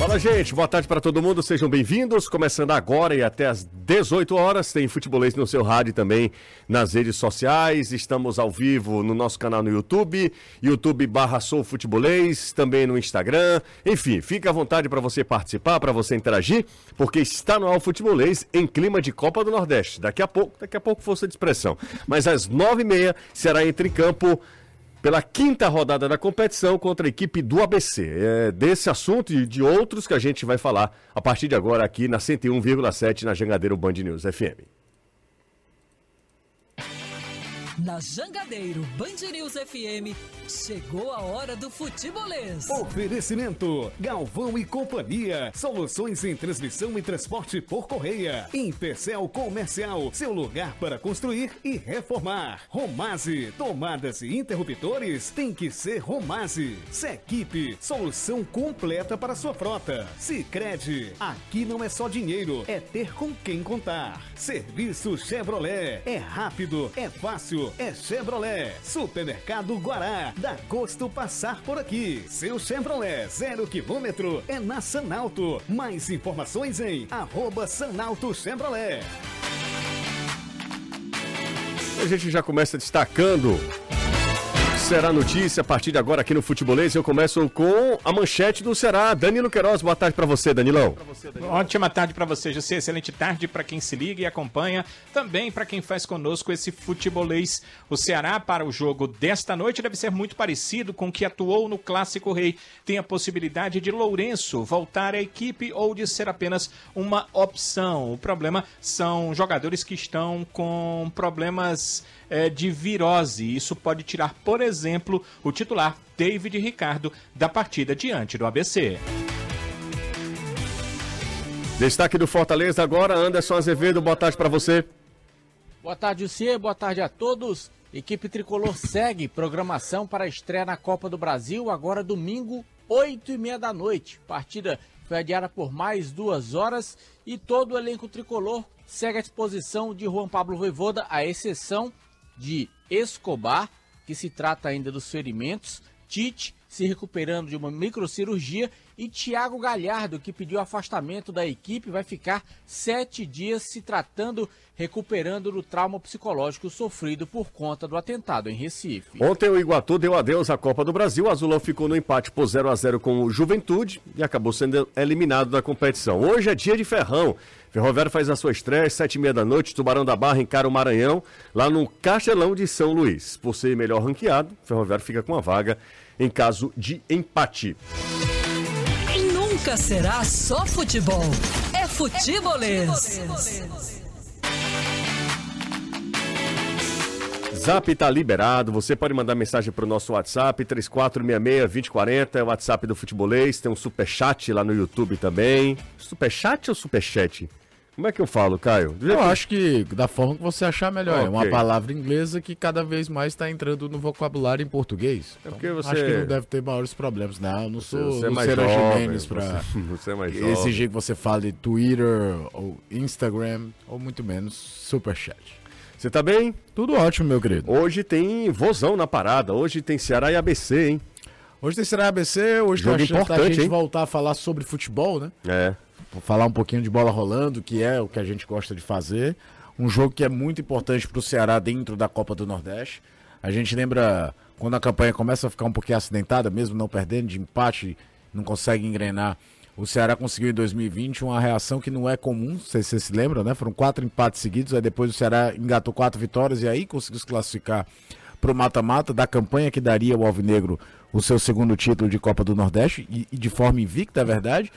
Fala, gente. Boa tarde para todo mundo. Sejam bem-vindos. Começando agora e até às 18 horas. Tem futebolês no seu rádio também nas redes sociais. Estamos ao vivo no nosso canal no YouTube, YouTube barra Sou Futebolês, também no Instagram. Enfim, fica à vontade para você participar, para você interagir, porque está no ar futebolês em clima de Copa do Nordeste. Daqui a pouco, daqui a pouco força de expressão. Mas às 9h30 será entre em campo pela quinta rodada da competição contra a equipe do ABC. É desse assunto e de outros que a gente vai falar a partir de agora aqui na 101,7 na Jangadeiro Band News FM. Na Jangadeiro Band News FM, chegou a hora do futebolês. Oferecimento: Galvão e Companhia. Soluções em transmissão e transporte por correia. Impecel Comercial, seu lugar para construir e reformar. Romase, tomadas e interruptores tem que ser Romase. Sequipe, solução completa para sua frota. Sicredi, aqui não é só dinheiro, é ter com quem contar. Serviço Chevrolet, é rápido, é fácil, é Chevrolet. Supermercado Guará, dá gosto passar por aqui. Seu Chevrolet zero quilômetro é na Sanalto. Mais informações em arroba Sanalto Chevrolet. A gente já começa destacando será notícia a partir de agora aqui no Futebolês. Eu começo com a manchete do Ceará. Danilo Queiroz, boa tarde para você, Danilão. Ótima tarde para você, José. Excelente tarde para quem se liga e acompanha. Também para quem faz conosco esse Futebolês. O Ceará, para o jogo desta noite, deve ser muito parecido com o que atuou no Clássico Rei. Tem a possibilidade de Lourenço voltar à equipe ou de ser apenas uma opção. O problema são jogadores que estão com problemas é, de virose. Isso pode tirar, por exemplo, o titular David Ricardo da partida diante do ABC. Destaque do Fortaleza agora, Anderson Azevedo, boa tarde para você. Boa tarde, Lucier, boa tarde a todos. Equipe Tricolor segue programação para a estreia na Copa do Brasil, agora domingo, 8 e meia da noite. Partida foi adiada por mais duas horas e todo o elenco tricolor segue à disposição de Juan Pablo Voivoda, à exceção de Escobar, que se trata ainda dos ferimentos, Tite se recuperando de uma microcirurgia e Thiago Galhardo, que pediu afastamento da equipe, vai ficar sete dias se tratando, recuperando do trauma psicológico sofrido por conta do atentado em Recife. Ontem o Iguatu deu adeus à Copa do Brasil, Azulão ficou no empate por 0 a 0 com o Juventude e acabou sendo eliminado da competição. Hoje é dia de ferrão. Ferroviário faz a sua estreia às sete e meia da noite, Tubarão da Barra encara o Maranhão, lá no Castelão de São Luís. Por ser melhor ranqueado, Ferroviário fica com a vaga em caso de empate. Nunca será só futebol. É futebolês. Zap tá liberado, você pode mandar mensagem pro nosso WhatsApp, 3466-2040, é o WhatsApp do Futebolês, tem um superchat lá no YouTube também. Superchat ou superchat? Como é que eu falo, Caio? Eu acho que da forma que você achar melhor. Okay. É uma palavra inglesa que cada vez mais está entrando no vocabulário em português. É porque você... Acho que não deve ter maiores problemas. Não, eu não sou você é mais Jimenez para você, você é exigir que você fale Twitter ou Instagram ou muito menos Superchat. Você tá bem? Tudo ótimo, meu querido. Hoje tem vozão na parada. Hoje tem Ceará e ABC, hein? Hoje tem Ceará e ABC. Hoje Jogo tá importante, a gente hein? voltar a falar sobre futebol, né? É. Falar um pouquinho de bola rolando, que é o que a gente gosta de fazer. Um jogo que é muito importante para o Ceará dentro da Copa do Nordeste. A gente lembra quando a campanha começa a ficar um pouquinho acidentada, mesmo não perdendo de empate, não consegue engrenar. O Ceará conseguiu em 2020 uma reação que não é comum, se você se lembra, né? Foram quatro empates seguidos, aí depois o Ceará engatou quatro vitórias e aí conseguiu se classificar para o mata-mata da campanha que daria ao Alvinegro o seu segundo título de Copa do Nordeste e, e de forma invicta, é verdade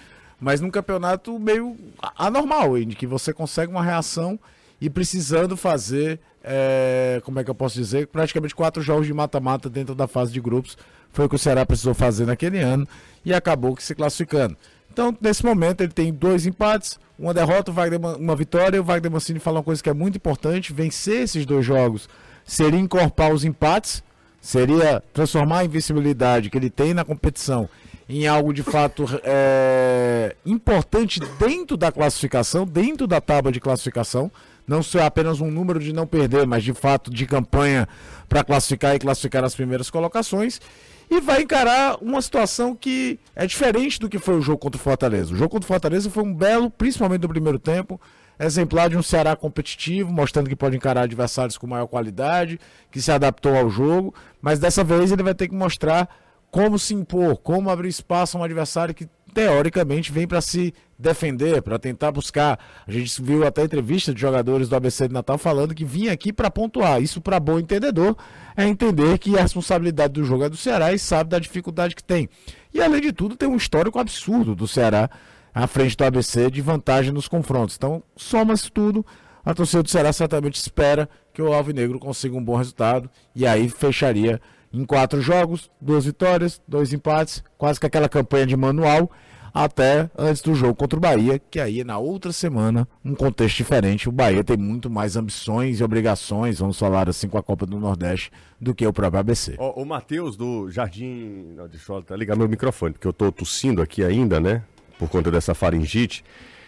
mas num campeonato meio anormal, em que você consegue uma reação e precisando fazer, é, como é que eu posso dizer, praticamente quatro jogos de mata-mata dentro da fase de grupos. Foi o que o Ceará precisou fazer naquele ano e acabou se classificando. Então, nesse momento, ele tem dois empates, uma derrota, uma vitória. O Wagner Mancini fala uma coisa que é muito importante: vencer esses dois jogos seria encorpar os empates, seria transformar a invencibilidade que ele tem na competição em algo de fato é, importante dentro da classificação, dentro da tábua de classificação. Não ser apenas um número de não perder, mas de fato de campanha para classificar e classificar as primeiras colocações. e vai encarar uma situação que é diferente do que foi o jogo contra o Fortaleza. O jogo contra o Fortaleza foi um belo, principalmente no primeiro tempo, exemplar de um Ceará competitivo, mostrando que pode encarar adversários com maior qualidade, que se adaptou ao jogo, mas dessa vez ele vai ter que mostrar como se impor, como abrir espaço a um adversário que teoricamente vem para se defender, para tentar buscar. A gente viu até entrevista de jogadores do ABC de Natal falando que vinha aqui para pontuar. Isso para bom entendedor é entender que a responsabilidade do jogo é do Ceará e sabe da dificuldade que tem. E além de tudo, tem um histórico absurdo do Ceará à frente do ABC de vantagem nos confrontos. Então, soma-se tudo, a torcida do Ceará certamente espera que o Alvinegro consiga um bom resultado e aí fecharia em quatro jogos, duas vitórias, dois empates, quase que aquela campanha de manual, até antes do jogo contra o Bahia, que aí na outra semana, um contexto diferente. O Bahia tem muito mais ambições e obrigações, vamos falar assim, com a Copa do Nordeste, do que o próprio ABC. o Matheus do Jardim. Não, deixa eu ligar meu microfone, porque eu tô tossindo aqui ainda, né? Por conta dessa faringite.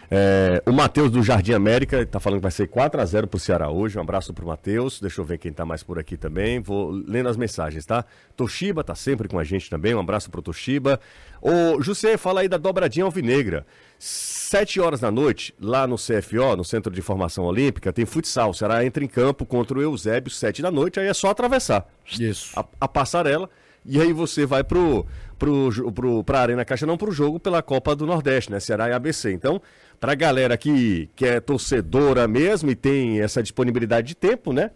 É, o Matheus do Jardim América está falando que vai ser 4 a 0 para o Ceará hoje. Um abraço para o Matheus. Deixa eu ver quem está mais por aqui também. Vou lendo as mensagens, tá? Toshiba está sempre com a gente também. Um abraço para o Toshiba. Ô, José, fala aí da dobradinha alvinegra. Sete horas da noite, lá no CFO, no Centro de Formação Olímpica, tem futsal. O Ceará entra em campo contra o Eusébio, sete da noite. Aí é só atravessar. Isso. A, a passarela. E aí você vai pro, pro, pro, pra Arena Caixa, não pro jogo pela Copa do Nordeste, né? Ceará e ABC. Então, para a galera que, que é torcedora mesmo e tem essa disponibilidade de tempo, né?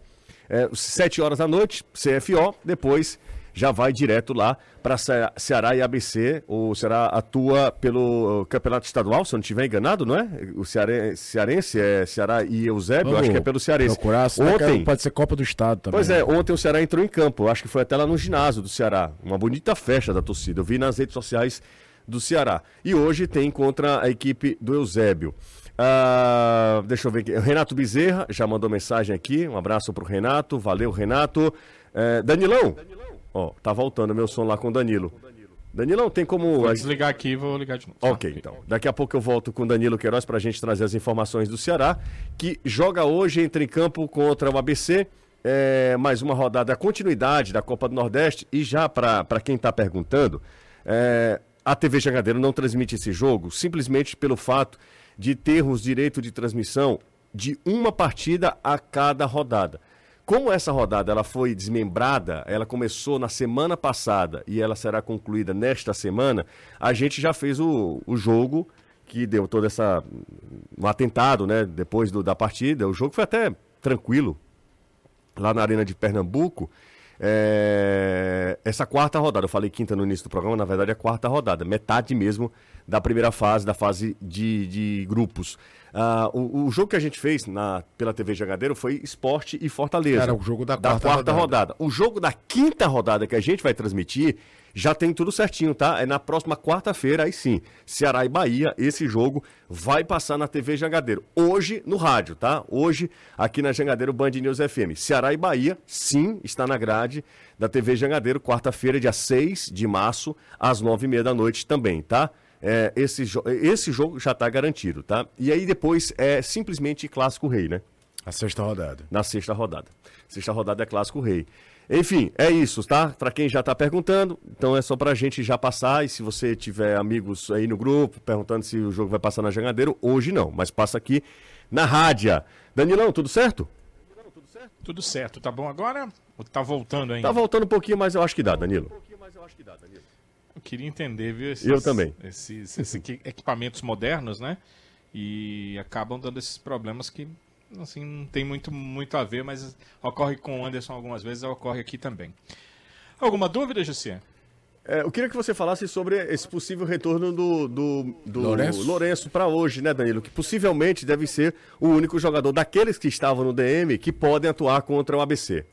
É, 7 horas da noite, CFO, depois já vai direto lá para Ceará e ABC. O Ceará atua pelo Campeonato Estadual, se eu não estiver enganado, não é? O Ceare... Cearense é Ceará e Eusébio, acho que é pelo Cearense. Procurar, ontem pode ser Copa do Estado também. Pois é, ontem o Ceará entrou em campo, acho que foi até lá no ginásio do Ceará. Uma bonita festa da torcida. Eu vi nas redes sociais do Ceará. E hoje tem contra a equipe do Eusébio. Uh, deixa eu ver aqui. Renato Bezerra já mandou mensagem aqui. Um abraço pro Renato. Valeu, Renato. Uh, Danilão. Ó, tá voltando meu som lá com o Danilo. Danilão, tem como. Vou desligar aqui e vou ligar de novo. Ok, então. Daqui a pouco eu volto com o Danilo Queiroz para a gente trazer as informações do Ceará, que joga hoje, entra em campo contra o ABC. É, mais uma rodada, a continuidade da Copa do Nordeste. E já para quem está perguntando, é, a TV Jangadeiro não transmite esse jogo simplesmente pelo fato de termos direito de transmissão de uma partida a cada rodada. Como essa rodada ela foi desmembrada, ela começou na semana passada e ela será concluída nesta semana, a gente já fez o, o jogo que deu todo essa um atentado, né? Depois do, da partida, o jogo foi até tranquilo lá na arena de Pernambuco. É, essa quarta rodada, eu falei quinta no início do programa, na verdade é a quarta rodada, metade mesmo da primeira fase, da fase de, de grupos. Uh, o, o, jogo que a gente fez na, pela TV Jagadeiro foi Esporte e Fortaleza. Era o jogo da quarta, da quarta rodada. rodada. O jogo da quinta rodada que a gente vai transmitir já tem tudo certinho, tá? É na próxima quarta-feira, aí sim. Ceará e Bahia, esse jogo vai passar na TV Jangadeiro. Hoje no rádio, tá? Hoje aqui na Jangadeiro Band News FM. Ceará e Bahia, sim, está na grade da TV Jangadeiro, quarta-feira, dia 6 de março, às nove e meia da noite também, tá? É, esse, jo esse jogo já está garantido, tá? E aí depois é simplesmente Clássico Rei, né? A sexta rodada. Na sexta rodada. Sexta rodada é Clássico Rei. Enfim, é isso, tá? Para quem já está perguntando, então é só para a gente já passar. E se você tiver amigos aí no grupo perguntando se o jogo vai passar na Jangadeiro, hoje não, mas passa aqui na rádio. Danilão, tudo certo? Tudo certo, tá bom agora? Ou tá voltando ainda? Tá voltando um pouquinho, mas eu acho que dá, Danilo. Eu queria entender, viu? Esses, eu também. Esses, esses equipamentos modernos, né? E acabam dando esses problemas que assim, não tem muito, muito a ver, mas ocorre com o Anderson algumas vezes, ocorre aqui também. Alguma dúvida, José? É, eu queria que você falasse sobre esse possível retorno do, do, do Lourenço, Lourenço para hoje, né, Danilo? Que possivelmente deve ser o único jogador daqueles que estavam no DM que podem atuar contra o ABC.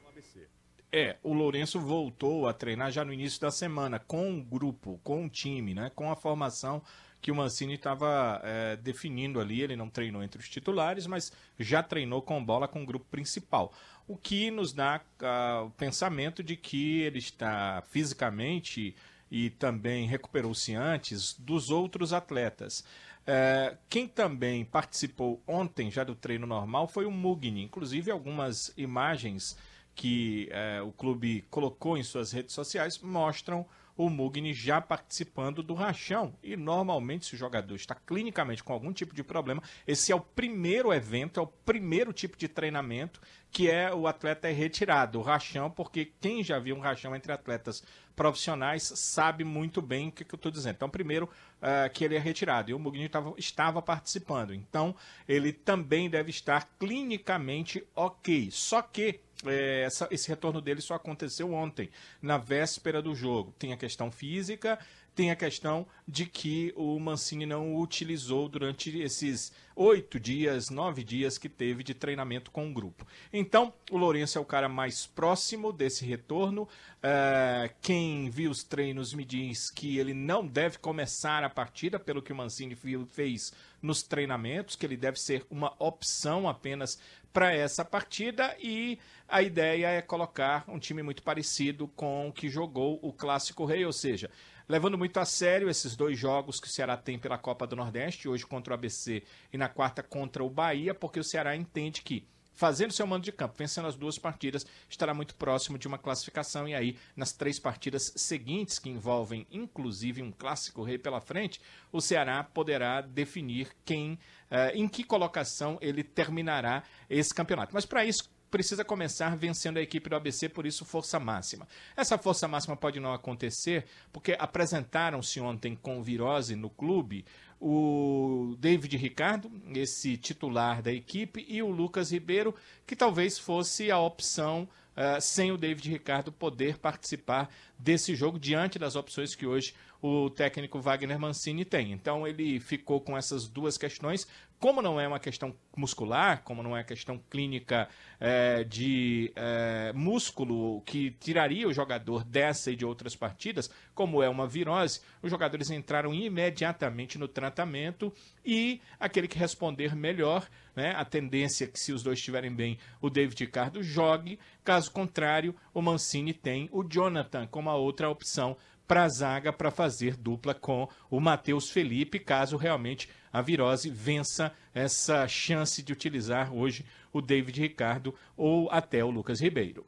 É, o Lourenço voltou a treinar já no início da semana com o grupo, com o time, né? Com a formação que o Mancini estava é, definindo ali. Ele não treinou entre os titulares, mas já treinou com bola com o grupo principal. O que nos dá uh, o pensamento de que ele está fisicamente e também recuperou-se antes dos outros atletas. É, quem também participou ontem já do treino normal foi o Mugni. Inclusive, algumas imagens que é, o clube colocou em suas redes sociais mostram o Mugni já participando do rachão. E normalmente, se o jogador está clinicamente com algum tipo de problema, esse é o primeiro evento, é o primeiro tipo de treinamento que é o atleta é retirado, o rachão, porque quem já viu um rachão entre atletas profissionais sabe muito bem o que, que eu estou dizendo. Então, primeiro, uh, que ele é retirado. E o Mugni tava, estava participando. Então, ele também deve estar clinicamente ok. Só que é, essa, esse retorno dele só aconteceu ontem, na véspera do jogo. Tem a questão física, tem a questão de que o Mancini não o utilizou durante esses oito dias, nove dias que teve de treinamento com o grupo. Então, o Lourenço é o cara mais próximo desse retorno. É, quem viu os treinos me diz que ele não deve começar a partida, pelo que o Mancini fez nos treinamentos, que ele deve ser uma opção apenas para essa partida e a ideia é colocar um time muito parecido com o que jogou o Clássico Rei, ou seja, levando muito a sério esses dois jogos que o Ceará tem pela Copa do Nordeste, hoje contra o ABC e na quarta contra o Bahia, porque o Ceará entende que fazendo seu mando de campo, vencendo as duas partidas, estará muito próximo de uma classificação. E aí, nas três partidas seguintes, que envolvem inclusive um clássico rei pela frente, o Ceará poderá definir quem, uh, em que colocação ele terminará esse campeonato. Mas para isso, precisa começar vencendo a equipe do ABC, por isso força máxima. Essa força máxima pode não acontecer, porque apresentaram-se ontem com virose no clube o David Ricardo, esse titular da equipe, e o Lucas Ribeiro, que talvez fosse a opção uh, sem o David Ricardo poder participar desse jogo diante das opções que hoje o técnico Wagner Mancini tem. Então ele ficou com essas duas questões. Como não é uma questão muscular, como não é questão clínica é, de é, músculo que tiraria o jogador dessa e de outras partidas, como é uma virose, os jogadores entraram imediatamente no tratamento e aquele que responder melhor, né, a tendência é que se os dois estiverem bem, o David Ricardo jogue, caso contrário, o Mancini tem o Jonathan como a outra opção para a zaga para fazer dupla com o Matheus Felipe, caso realmente a virose vença essa chance de utilizar hoje o David Ricardo ou até o Lucas Ribeiro.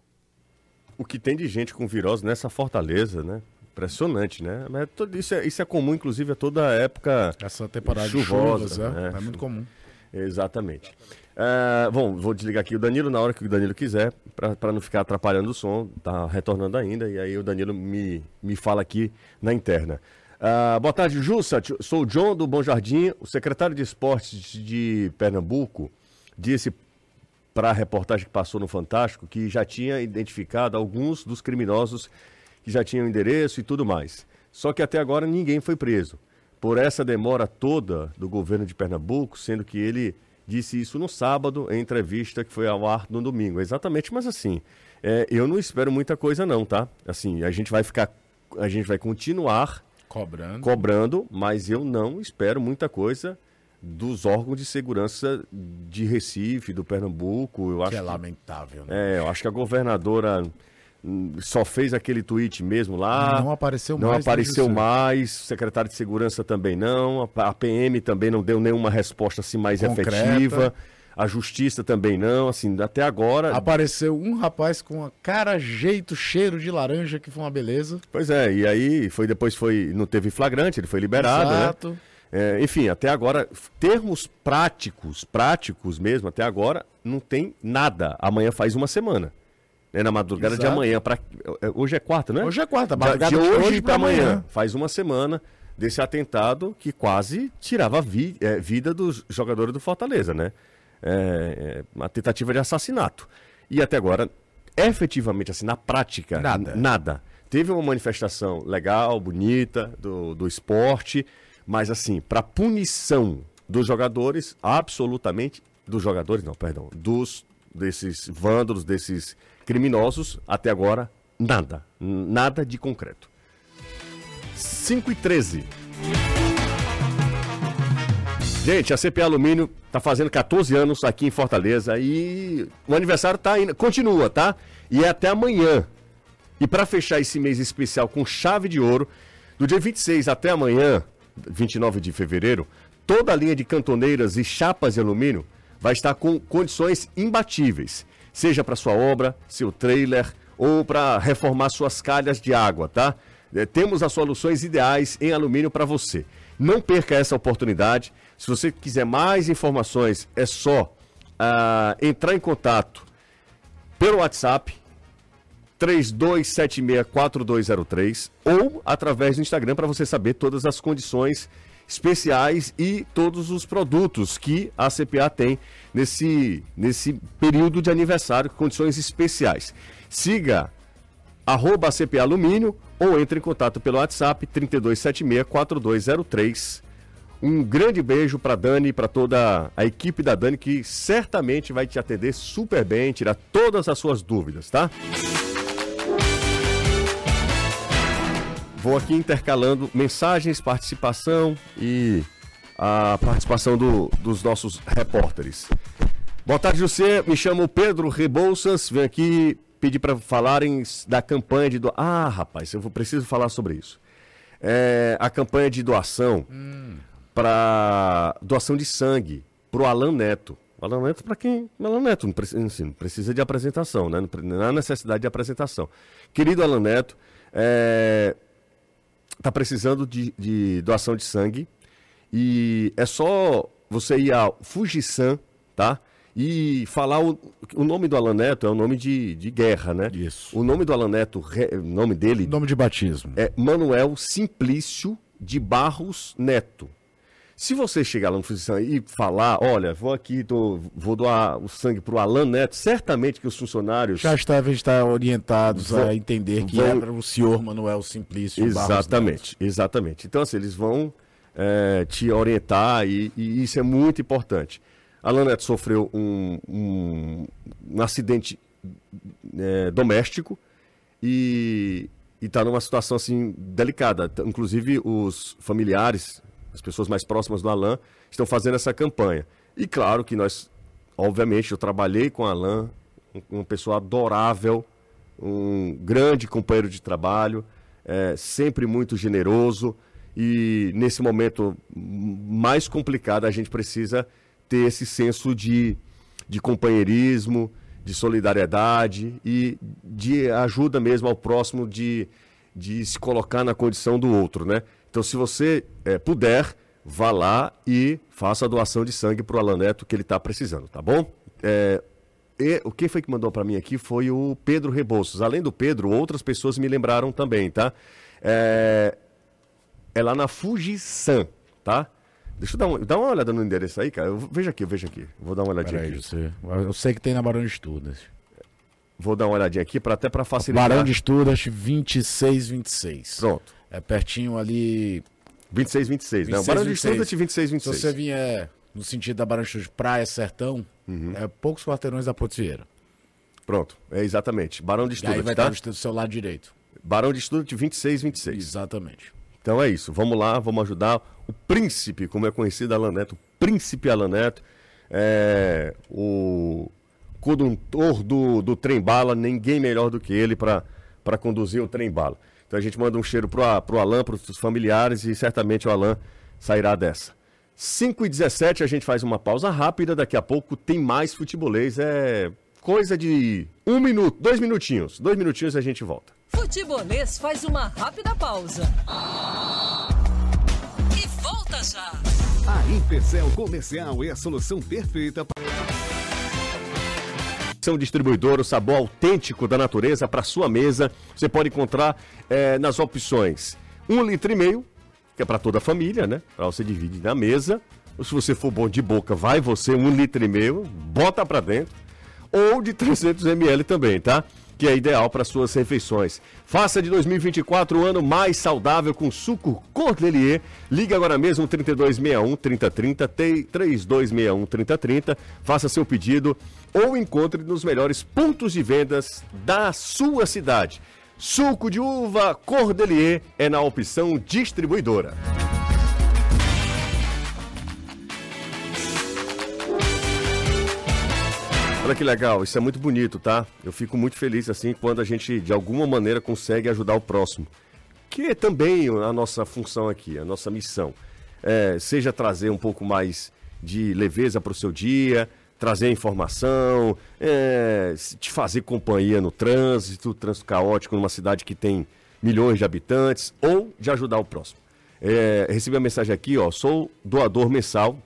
O que tem de gente com virose nessa fortaleza, né? Impressionante, né? Mas isso, é, isso é comum, inclusive, a toda época Essa temporada chuvosa, de chuvas, é, né? é muito comum. Exatamente. Uh, bom, vou desligar aqui o Danilo na hora que o Danilo quiser, para não ficar atrapalhando o som. Tá retornando ainda, e aí o Danilo me, me fala aqui na interna. Uh, boa tarde, Jussa. Sou o John do Bom Jardim. O secretário de Esportes de Pernambuco disse para a reportagem que passou no Fantástico que já tinha identificado alguns dos criminosos que já tinham endereço e tudo mais. Só que até agora ninguém foi preso. Por essa demora toda do governo de Pernambuco, sendo que ele disse isso no sábado, em entrevista que foi ao ar no domingo. Exatamente, mas assim, é, eu não espero muita coisa não, tá? Assim, a gente vai ficar, a gente vai continuar cobrando, cobrando, mas eu não espero muita coisa dos órgãos de segurança de Recife, do Pernambuco. Eu acho que é lamentável, né? É, eu acho que a governadora só fez aquele tweet mesmo lá. Não apareceu não mais. Não apareceu mais. Secretário de Segurança também não. A PM também não deu nenhuma resposta assim mais Concreta. efetiva. A justiça também não, assim, até agora. Apareceu um rapaz com a cara, jeito, cheiro de laranja, que foi uma beleza. Pois é, e aí foi depois foi. Não teve flagrante, ele foi liberado. Né? Exato. Né? É, enfim, até agora, termos práticos, práticos mesmo, até agora, não tem nada. Amanhã faz uma semana né, na madrugada Exato. de amanhã. Pra, é, hoje é quarta, né? Hoje é quarta, madrugada de, de hoje, hoje para amanhã. amanhã. Faz uma semana desse atentado que quase tirava a vi, é, vida dos jogadores do Fortaleza, né? É, é, uma tentativa de assassinato. E até agora, efetivamente, assim, na prática, nada. nada. Teve uma manifestação legal, bonita, do, do esporte, mas assim, para punição dos jogadores, absolutamente. Dos jogadores, não, perdão. Dos desses vândalos, desses criminosos, até agora, nada. Nada de concreto. 5 e 13. Gente, a CPA Alumínio está fazendo 14 anos aqui em Fortaleza e o aniversário tá indo, continua, tá? E é até amanhã. E para fechar esse mês especial com chave de ouro, do dia 26 até amanhã, 29 de fevereiro, toda a linha de cantoneiras e chapas de alumínio vai estar com condições imbatíveis seja para sua obra, seu trailer ou para reformar suas calhas de água, tá? É, temos as soluções ideais em alumínio para você. Não perca essa oportunidade. Se você quiser mais informações, é só ah, entrar em contato pelo WhatsApp 32764203 ou através do Instagram para você saber todas as condições especiais e todos os produtos que a CPA tem nesse, nesse período de aniversário, condições especiais. Siga arroba CPA Alumínio ou entre em contato pelo WhatsApp 32764203. Um grande beijo para Dani e para toda a equipe da Dani que certamente vai te atender super bem, tirar todas as suas dúvidas, tá? Vou aqui intercalando mensagens, participação e a participação do, dos nossos repórteres. Boa tarde, José. Me chamo Pedro Rebouças. Venho aqui pedir para falarem da campanha de doação. Ah, rapaz, eu preciso falar sobre isso. É, a campanha de doação hum. Para doação de sangue para o Alan Neto. Alan Neto, para quem? Alan Neto não precisa, assim, não precisa de apresentação, né? não há necessidade de apresentação. Querido Alan Neto, é, está precisando de, de, doação de sangue e é só você ir ao Fujisan, tá? E falar o, o nome do Alan Neto é o nome de, de guerra, né? Isso. O nome do Alan Neto, o nome dele. Nome de batismo. É Manuel Simplício de Barros Neto. Se você chegar lá no Fujisan e falar, olha, vou aqui, tô, vou doar o sangue para o Alan Neto, certamente que os funcionários... Já devem estar orientados vão, a entender que vão... é o senhor Manuel Simplício Exatamente, exatamente. Então, assim, eles vão é, te orientar e, e, isso é muito importante. Alan Neto sofreu um, um, um acidente é, doméstico e está numa situação assim delicada. Inclusive os familiares as pessoas mais próximas do Alain, estão fazendo essa campanha. E claro que nós, obviamente, eu trabalhei com o Alain, uma pessoa adorável, um grande companheiro de trabalho, é, sempre muito generoso. E nesse momento mais complicado, a gente precisa ter esse senso de, de companheirismo, de solidariedade e de ajuda mesmo ao próximo de, de se colocar na condição do outro, né? Então, se você é, puder, vá lá e faça a doação de sangue para o Alan Neto que ele está precisando, tá bom? É, e, o que foi que mandou para mim aqui foi o Pedro Rebouças. Além do Pedro, outras pessoas me lembraram também, tá? É, é lá na Fujisan, tá? Deixa eu dar, um, dar uma olhada no endereço aí, cara. Veja aqui, veja aqui. Vou dar uma olhadinha aqui. Você, eu sei que tem na Barão de Estudas. Vou dar uma olhadinha aqui para até para facilitar. Barão de Estudas 2626. Pronto. É pertinho ali. 26, 26, 26 né? O Barão de Estudas 26, 26. Se você vier no sentido da Barão de Estudas, Praia, Sertão, uhum. é poucos quarteirões da Potieira. Pronto, é exatamente. Barão de Estudas, aí vai tá? estar do seu lado direito. Barão de Estudas 26, 26. Exatamente. Então é isso, vamos lá, vamos ajudar o príncipe, como é conhecido Alan Neto, o príncipe Alan Neto, é, o condutor do, do trem-bala, ninguém melhor do que ele para conduzir o trem-bala. Então a gente manda um cheiro pro, pro Alan, pros familiares e certamente o Alan sairá dessa. 5 e 17 a gente faz uma pausa rápida, daqui a pouco tem mais futebolês, é coisa de um minuto, dois minutinhos, dois minutinhos e a gente volta. Futebolês faz uma rápida pausa. E volta já. A Empecel Comercial é a solução perfeita para são distribuidor, o sabor autêntico da natureza para sua mesa. Você pode encontrar é, nas opções um litro e meio, que é para toda a família, né? Para você dividir na mesa. Ou se você for bom de boca, vai você um litro e meio, bota para dentro. Ou de 300 ml também, tá? Que é ideal para suas refeições. Faça de 2024 o ano mais saudável com suco Cordelier. Ligue agora mesmo 3261 3030 3261 3030. Faça seu pedido ou encontre nos melhores pontos de vendas da sua cidade. Suco de uva Cordelier é na opção distribuidora. Olha que legal, isso é muito bonito, tá? Eu fico muito feliz assim quando a gente de alguma maneira consegue ajudar o próximo. Que é também a nossa função aqui, a nossa missão. É, seja trazer um pouco mais de leveza para o seu dia, trazer informação, é, te fazer companhia no trânsito, trânsito caótico numa cidade que tem milhões de habitantes ou de ajudar o próximo. É, recebi a mensagem aqui, ó, sou doador mensal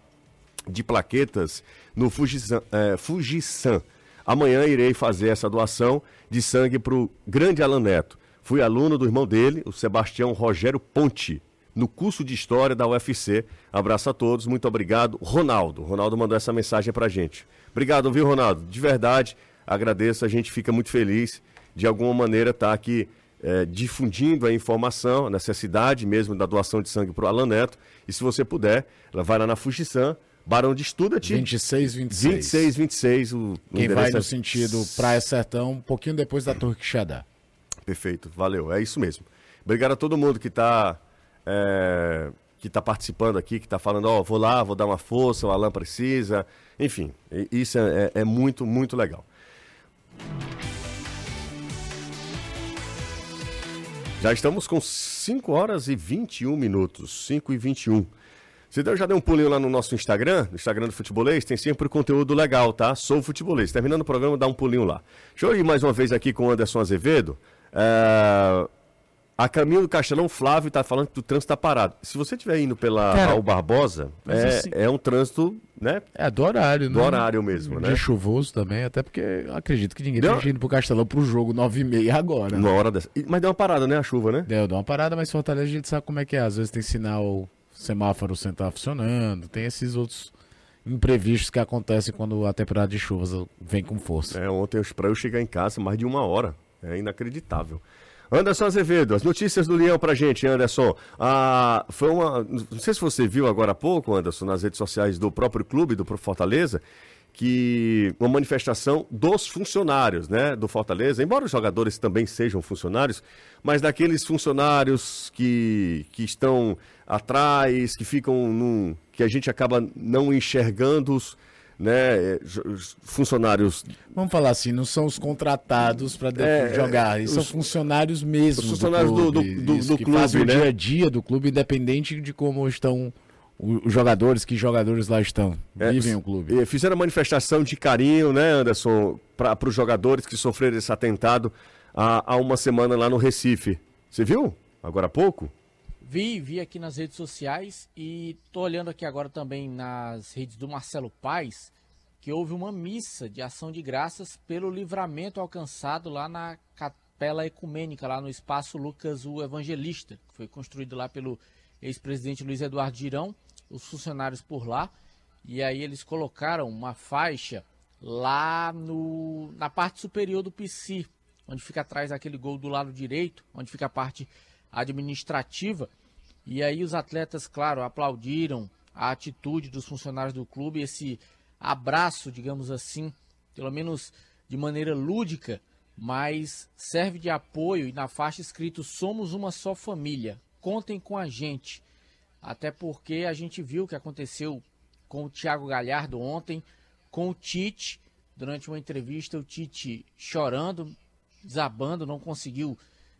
de plaquetas no Fujisan, é. Amanhã irei fazer essa doação de sangue para o grande Alan Neto. Fui aluno do irmão dele, o Sebastião Rogério Ponte, no curso de História da UFC. Abraço a todos, muito obrigado. Ronaldo, Ronaldo mandou essa mensagem para a gente. Obrigado, viu, Ronaldo? De verdade, agradeço, a gente fica muito feliz de alguma maneira estar tá aqui é, difundindo a informação, a necessidade mesmo da doação de sangue para o Alan Neto. E se você puder, vai lá na Fujisan, Barão de Estuda-te. 26, 26. 26, 26. O, Quem vai no é... sentido Praia Sertão, um pouquinho depois da Torre Quixadá. Perfeito, valeu. É isso mesmo. Obrigado a todo mundo que está é, que tá participando aqui, que está falando, ó, oh, vou lá, vou dar uma força, o Alan precisa. Enfim, isso é, é, é muito, muito legal. Já estamos com 5 horas e 21 minutos. 5 e 21. Você já deu um pulinho lá no nosso Instagram, no Instagram do Futebolês, tem sempre conteúdo legal, tá? Sou Futebolês. Terminando o programa, dá um pulinho lá. Deixa eu ir mais uma vez aqui com o Anderson Azevedo. É... A caminho do Castelão, Flávio está falando que o trânsito está parado. Se você estiver indo pela Cara, Raul Barbosa, é, assim, é um trânsito, né? É do horário, né? Do horário mesmo, né? Dia chuvoso também, até porque acredito que ninguém está indo pro Castelão pro jogo 9h30 agora. Uma hora dessa. Mas deu uma parada, né? A chuva, né? Deu, deu uma parada, mas Fortaleza a gente sabe como é que é. Às vezes tem sinal, semáforo sem estar funcionando, tem esses outros imprevistos que acontecem quando a temporada de chuvas vem com força. É, ontem para eu chegar em casa, mais de uma hora. É inacreditável. Anderson Azevedo, as notícias do Leão pra gente, Anderson. Ah, foi uma. Não sei se você viu agora há pouco, Anderson, nas redes sociais do próprio clube, do Fortaleza, que uma manifestação dos funcionários, né, do Fortaleza, embora os jogadores também sejam funcionários, mas daqueles funcionários que, que estão atrás, que ficam num, que a gente acaba não enxergando os né, funcionários. Vamos falar assim, não são os contratados para é, jogar, eles os, são funcionários mesmo. Os funcionários do, clube, do, do, do que clube, né? o dia a dia do clube, independente de como estão os jogadores, que jogadores lá estão, é, vivem o clube. Fizeram manifestação de carinho, né, Anderson, para os jogadores que sofreram esse atentado há, há uma semana lá no Recife. Você viu? Agora há pouco? Vi, vi aqui nas redes sociais e tô olhando aqui agora também nas redes do Marcelo Paes que houve uma missa de ação de graças pelo livramento alcançado lá na Capela Ecumênica, lá no Espaço Lucas o Evangelista, que foi construído lá pelo ex-presidente Luiz Eduardo Girão, os funcionários por lá. E aí eles colocaram uma faixa lá no, na parte superior do PC, onde fica atrás aquele gol do lado direito, onde fica a parte administrativa. E aí os atletas, claro, aplaudiram a atitude dos funcionários do clube, esse abraço, digamos assim, pelo menos de maneira lúdica, mas serve de apoio e na faixa escrito somos uma só família. Contem com a gente. Até porque a gente viu o que aconteceu com o Thiago Galhardo ontem, com o Tite, durante uma entrevista, o Tite chorando, desabando, não conseguiu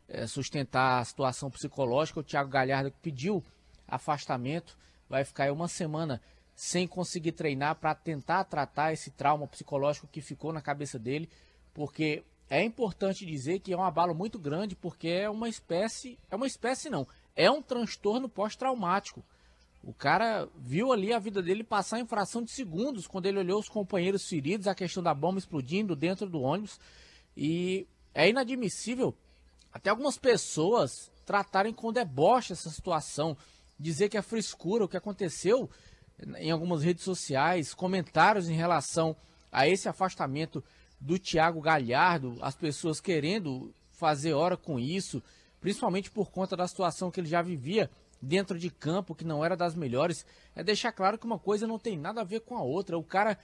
é, sustentar a situação psicológica. O Thiago Galhardo pediu afastamento, vai ficar uma semana sem conseguir treinar para tentar tratar esse trauma psicológico que ficou na cabeça dele, porque é importante dizer que é um abalo muito grande, porque é uma espécie, é uma espécie não, é um transtorno pós-traumático. O cara viu ali a vida dele passar em fração de segundos quando ele olhou os companheiros feridos, a questão da bomba explodindo dentro do ônibus. E é inadmissível até algumas pessoas tratarem com deboche essa situação, dizer que é frescura, o que aconteceu em algumas redes sociais, comentários em relação a esse afastamento do Thiago Galhardo, as pessoas querendo fazer hora com isso, principalmente por conta da situação que ele já vivia dentro de campo, que não era das melhores, é deixar claro que uma coisa não tem nada a ver com a outra. O cara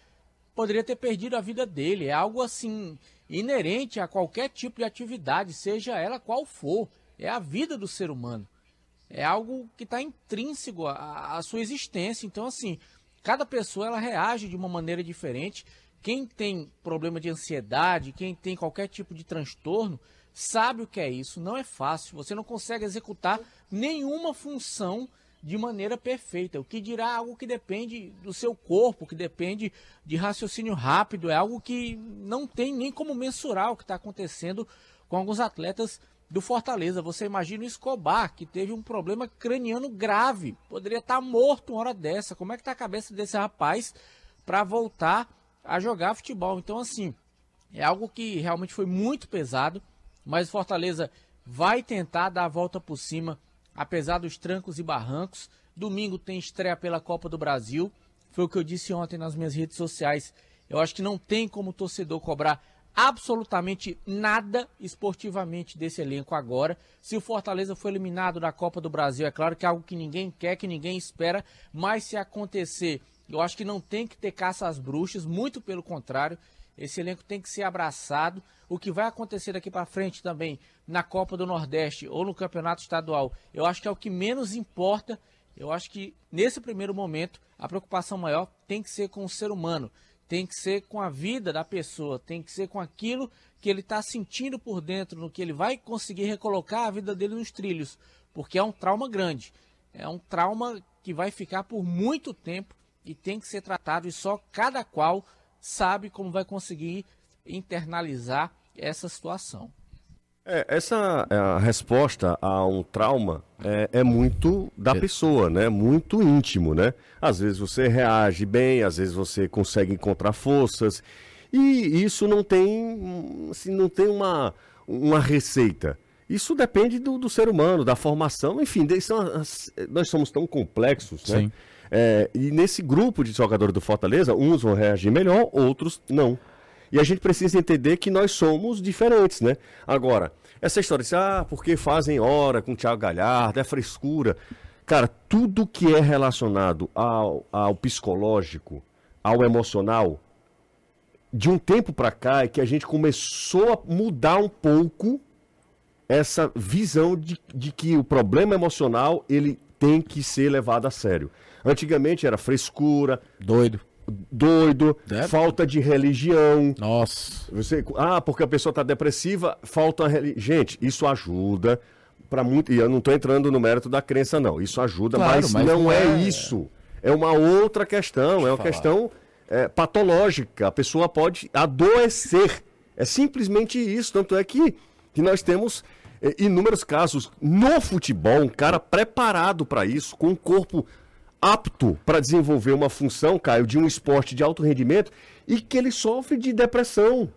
poderia ter perdido a vida dele, é algo assim inerente a qualquer tipo de atividade, seja ela qual for. É a vida do ser humano. É algo que está intrínseco à, à, sua existência. Então, assim, cada pessoa ela reage de uma maneira diferente. Quem tem problema de ansiedade, quem tem qualquer tipo de transtorno, sabe o que é isso. Não é fácil. Você não consegue executar nenhuma função de maneira perfeita. O que dirá algo que depende do seu corpo, que depende de raciocínio rápido, é algo que não tem nem como mensurar o que está acontecendo com alguns atletas do Fortaleza. Você imagina o Escobar, que teve um problema craniano grave, poderia estar morto uma hora dessa. Como é que está a cabeça desse rapaz para voltar a jogar futebol? Então, assim, é algo que realmente foi muito pesado, mas o Fortaleza vai tentar dar a volta por cima, apesar dos trancos e barrancos. Domingo tem estreia pela Copa do Brasil. Foi o que eu disse ontem nas minhas redes sociais. Eu acho que não tem como o torcedor cobrar absolutamente nada esportivamente desse elenco agora. Se o Fortaleza foi eliminado da Copa do Brasil, é claro que é algo que ninguém quer, que ninguém espera, mas se acontecer, eu acho que não tem que ter caça às bruxas, muito pelo contrário. Esse elenco tem que ser abraçado. O que vai acontecer daqui para frente também na Copa do Nordeste ou no Campeonato Estadual, eu acho que é o que menos importa. Eu acho que nesse primeiro momento a preocupação maior tem que ser com o ser humano tem que ser com a vida da pessoa, tem que ser com aquilo que ele está sentindo por dentro, no que ele vai conseguir recolocar a vida dele nos trilhos, porque é um trauma grande, é um trauma que vai ficar por muito tempo e tem que ser tratado e só cada qual sabe como vai conseguir internalizar essa situação. É, essa é, a resposta a um trauma é, é muito da é. pessoa, né? Muito íntimo, né? Às vezes você reage bem, às vezes você consegue encontrar forças e isso não tem, assim, não tem uma, uma receita. Isso depende do, do ser humano, da formação, enfim, são nós somos tão complexos, né? Sim. É, e nesse grupo de jogadores do Fortaleza, uns vão reagir melhor, outros não. E a gente precisa entender que nós somos diferentes, né? Agora, essa história de, ah, porque fazem hora com o Thiago Galhardo, é frescura. Cara, tudo que é relacionado ao, ao psicológico, ao emocional, de um tempo para cá é que a gente começou a mudar um pouco essa visão de, de que o problema emocional ele tem que ser levado a sério. Antigamente era frescura, doido, doido, Deve. falta de religião. Nossa. Você, ah, porque a pessoa está depressiva, falta religião. Gente, isso ajuda para muito. E eu não estou entrando no mérito da crença, não. Isso ajuda, claro, mas, mas, não, é... é... isso. É uma outra questão. é uma falar. questão é, patológica. A pessoa pode adoecer. É simplesmente isso. Tanto é que, que nós temos é, inúmeros casos no futebol, um cara preparado para isso, com um corpo apto para desenvolver uma função, Caio, de um esporte de alto rendimento e que ele sofre de depressão.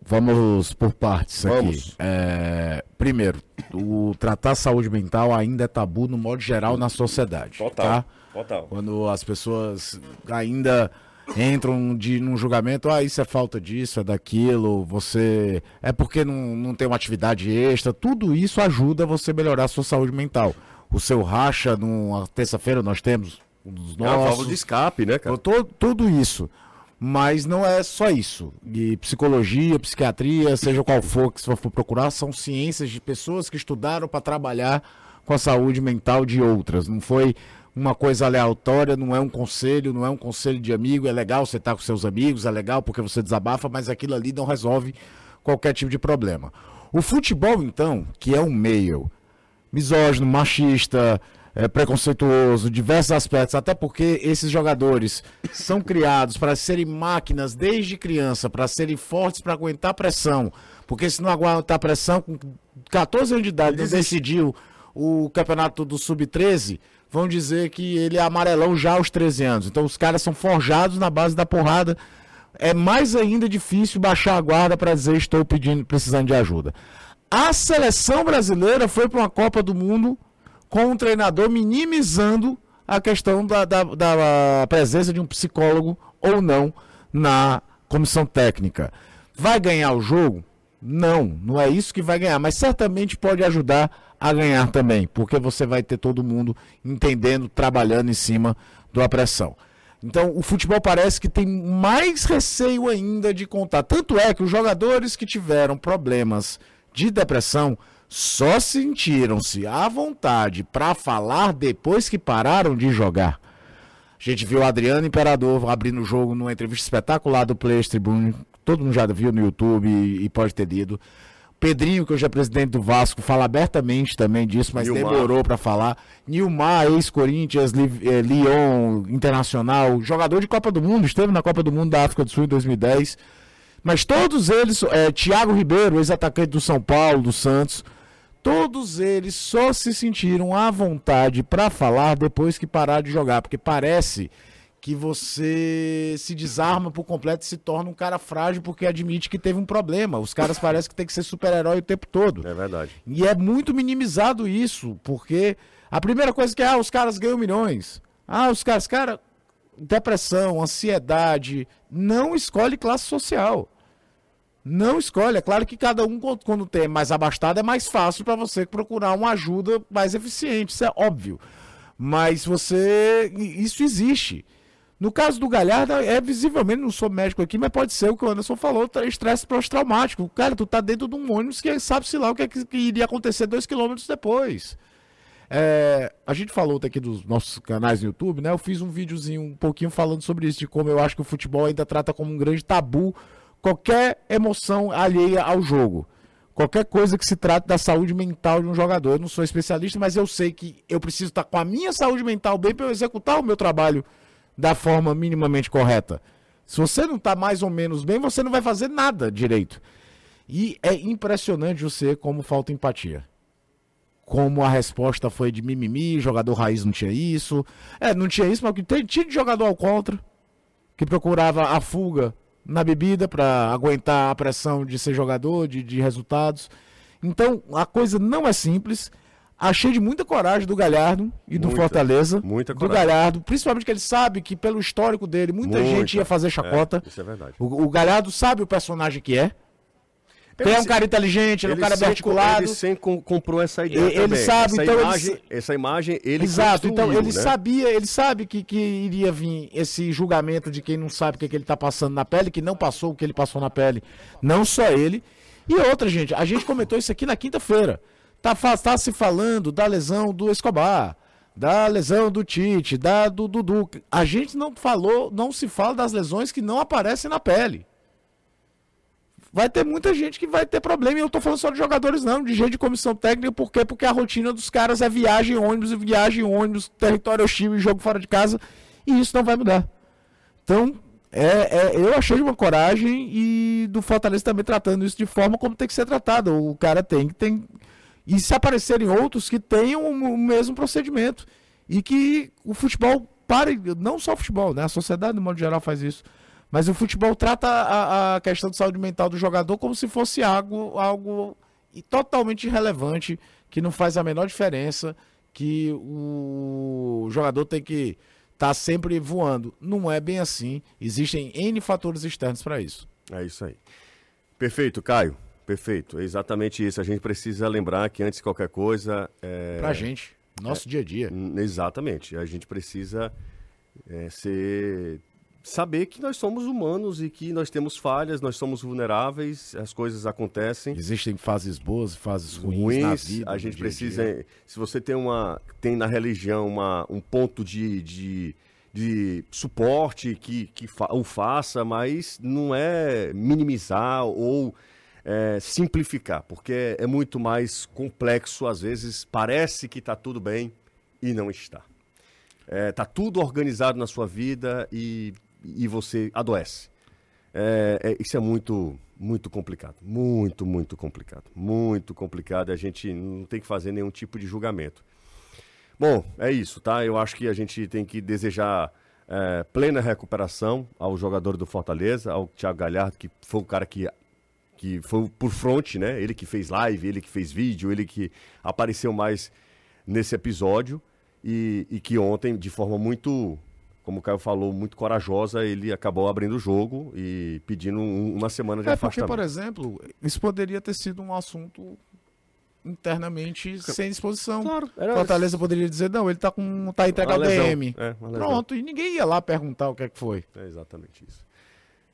Vamos por partes Vamos. aqui. É, primeiro, o tratar saúde mental ainda é tabu no modo geral na sociedade. Total. Tá? Total. Quando as pessoas ainda entram de, num julgamento, ah, isso é falta disso, é daquilo, você. É porque não, não tem uma atividade extra. Tudo isso ajuda você a melhorar a sua saúde mental. O seu racha, numa terça-feira nós temos dos nossos. É uma válvula de escape, né, cara? Todo, tudo isso. Mas não é só isso. E psicologia, psiquiatria, seja qual for que você for procurar, são ciências de pessoas que estudaram para trabalhar com a saúde mental de outras. Não foi uma coisa aleatória, não é um conselho, não é um conselho de amigo. É legal você estar tá com seus amigos, é legal porque você desabafa, mas aquilo ali não resolve qualquer tipo de problema. O futebol, então, que é um meio misógino, machista, é, preconceituoso, diversos aspectos, até porque esses jogadores são criados para serem máquinas desde criança, para serem fortes, para aguentar pressão. Porque se não aguentar pressão, com 14 anos de idade, não decidiu o campeonato do Sub-13, vão dizer que ele é amarelão já aos 13 anos. Então os caras são forjados na base da porrada. É mais ainda difícil baixar a guarda para dizer estou pedindo, precisando de ajuda. A seleção brasileira foi para uma Copa do Mundo com o treinador minimizando a questão da, da, da presença de um psicólogo ou não na comissão técnica. Vai ganhar o jogo? Não, não é isso que vai ganhar, mas certamente pode ajudar a ganhar também, porque você vai ter todo mundo entendendo, trabalhando em cima da pressão. Então, o futebol parece que tem mais receio ainda de contar. Tanto é que os jogadores que tiveram problemas de depressão só sentiram-se à vontade para falar depois que pararam de jogar. A gente viu o Adriano Imperador abrindo o jogo numa entrevista espetacular do Players Tribune. Todo mundo já viu no YouTube e, pode ter lido. Pedrinho, que hoje é presidente do Vasco, fala abertamente também disso, mas Nilmar. demorou para falar. Nilmar, ex-Corinthians, eh, Lyon, Internacional, jogador de Copa do Mundo, esteve na Copa do Mundo da África do Sul em 2010. Mas todos eles, é, Thiago Ribeiro, ex-atacante do São Paulo, do Santos, todos eles só se sentiram à vontade para falar depois que parar de jogar, porque parece que você se desarma por completo e se torna um cara frágil porque admite que teve um problema. Os caras parecem que tem que ser super-herói o tempo todo. É verdade. E é muito minimizado isso, porque a primeira coisa que é, ah, os caras ganham milhões. Ah, os caras, cara, depressão, ansiedade, não escolhe classe social. Não escolhe. É claro que cada um, quando tem mais abastado, é mais fácil para você procurar uma ajuda mais eficiente. Isso é óbvio. Mas você. Isso existe. No caso do Galhardo, é visivelmente, não sou médico aqui, mas pode ser o que o Anderson falou, estresse pós-traumático. Cara, tu tá dentro de um ônibus que sabe-se lá o que, é que, que, iria acontecer dois quilômetros depois. É, a gente falou aqui dos nossos canais no YouTube, né? Eu fiz um videozinho um pouquinho falando sobre isso, de como eu acho que o futebol ainda trata como um grande tabu qualquer emoção alheia ao jogo. Qualquer coisa que se trate da saúde mental de um jogador. Eu não sou especialista, mas eu sei que eu preciso estar com a minha saúde mental bem para eu executar o meu trabalho da forma minimamente correta. Se você não está mais ou menos bem, você não vai fazer nada direito. E é impressionante você como falta empatia. Como a resposta foi de mimimi, jogador raiz não tinha isso. É, não tinha isso, mas tinha de jogador ao contra, que procurava a fuga na bebida para aguentar a pressão de ser jogador, de, de resultados. Então, a coisa não é simples. Achei de muita coragem do Galhardo e do muita, Fortaleza. Muita coragem. Do Galhardo, principalmente que ele sabe que pelo histórico dele, muita, muita. gente ia fazer chacota. É, isso é verdade. O, o Galhardo sabe o personagem que é. Ele é um cara inteligente, ele é um cara bem articulado. Ele sempre comprou essa ideia. Ele, ele sabe, essa então. Imagem, ele... Essa imagem, ele Exato, então ele né? sabia, ele sabe que, que iria vir esse julgamento de quem não sabe o que, que ele está passando na pele, que não passou o que ele passou na pele. Não só ele. E outra, gente, a gente comentou isso aqui na quinta-feira. Tá, tá se falando da lesão do Escobar, da lesão do Tite, da do Dudu. A gente não falou, não se fala das lesões que não aparecem na pele. Vai ter muita gente que vai ter problema. E eu tô falando só de jogadores, não, de gente de comissão técnica. Por quê? Porque a rotina dos caras é viagem ônibus, viagem ônibus, território hostil jogo fora de casa. E isso não vai mudar. Então, é, é, eu achei de uma coragem e do Fortaleza também tratando isso de forma como tem que ser tratado. O cara tem que. Tem, e se aparecerem outros que tenham o mesmo procedimento. E que o futebol pare, não só o futebol, né? A sociedade, no modo geral, faz isso. Mas o futebol trata a, a questão de saúde mental do jogador como se fosse algo, algo totalmente irrelevante, que não faz a menor diferença, que o jogador tem que estar tá sempre voando. Não é bem assim. Existem N fatores externos para isso. É isso aí. Perfeito, Caio. Perfeito, é exatamente isso. A gente precisa lembrar que antes de qualquer coisa. É... Pra gente, nosso é... dia a dia. Exatamente. A gente precisa é, ser saber que nós somos humanos e que nós temos falhas, nós somos vulneráveis, as coisas acontecem. Existem fases boas, fases ruins, ruins na vida. A gente precisa, dia. se você tem uma tem na religião uma, um ponto de, de, de suporte que, que fa, o faça, mas não é minimizar ou é, simplificar, porque é, é muito mais complexo, às vezes parece que está tudo bem e não está. Está é, tudo organizado na sua vida e, e você adoece. É, é, isso é muito, muito complicado. Muito, muito complicado. Muito complicado. A gente não tem que fazer nenhum tipo de julgamento. Bom, é isso, tá? Eu acho que a gente tem que desejar é, plena recuperação ao jogador do Fortaleza, ao Thiago Galhardo, que foi o cara que que foi por front, né? Ele que fez live, ele que fez vídeo, ele que apareceu mais nesse episódio e, e que ontem, de forma muito, como o Caio falou, muito corajosa, ele acabou abrindo o jogo e pedindo um, uma semana de é afastamento. Porque, por exemplo, isso poderia ter sido um assunto internamente sem disposição. Claro, era... Fortaleza poderia dizer, não, ele tá com tá entregado DM. É, Pronto, e ninguém ia lá perguntar o que é que foi. É exatamente isso.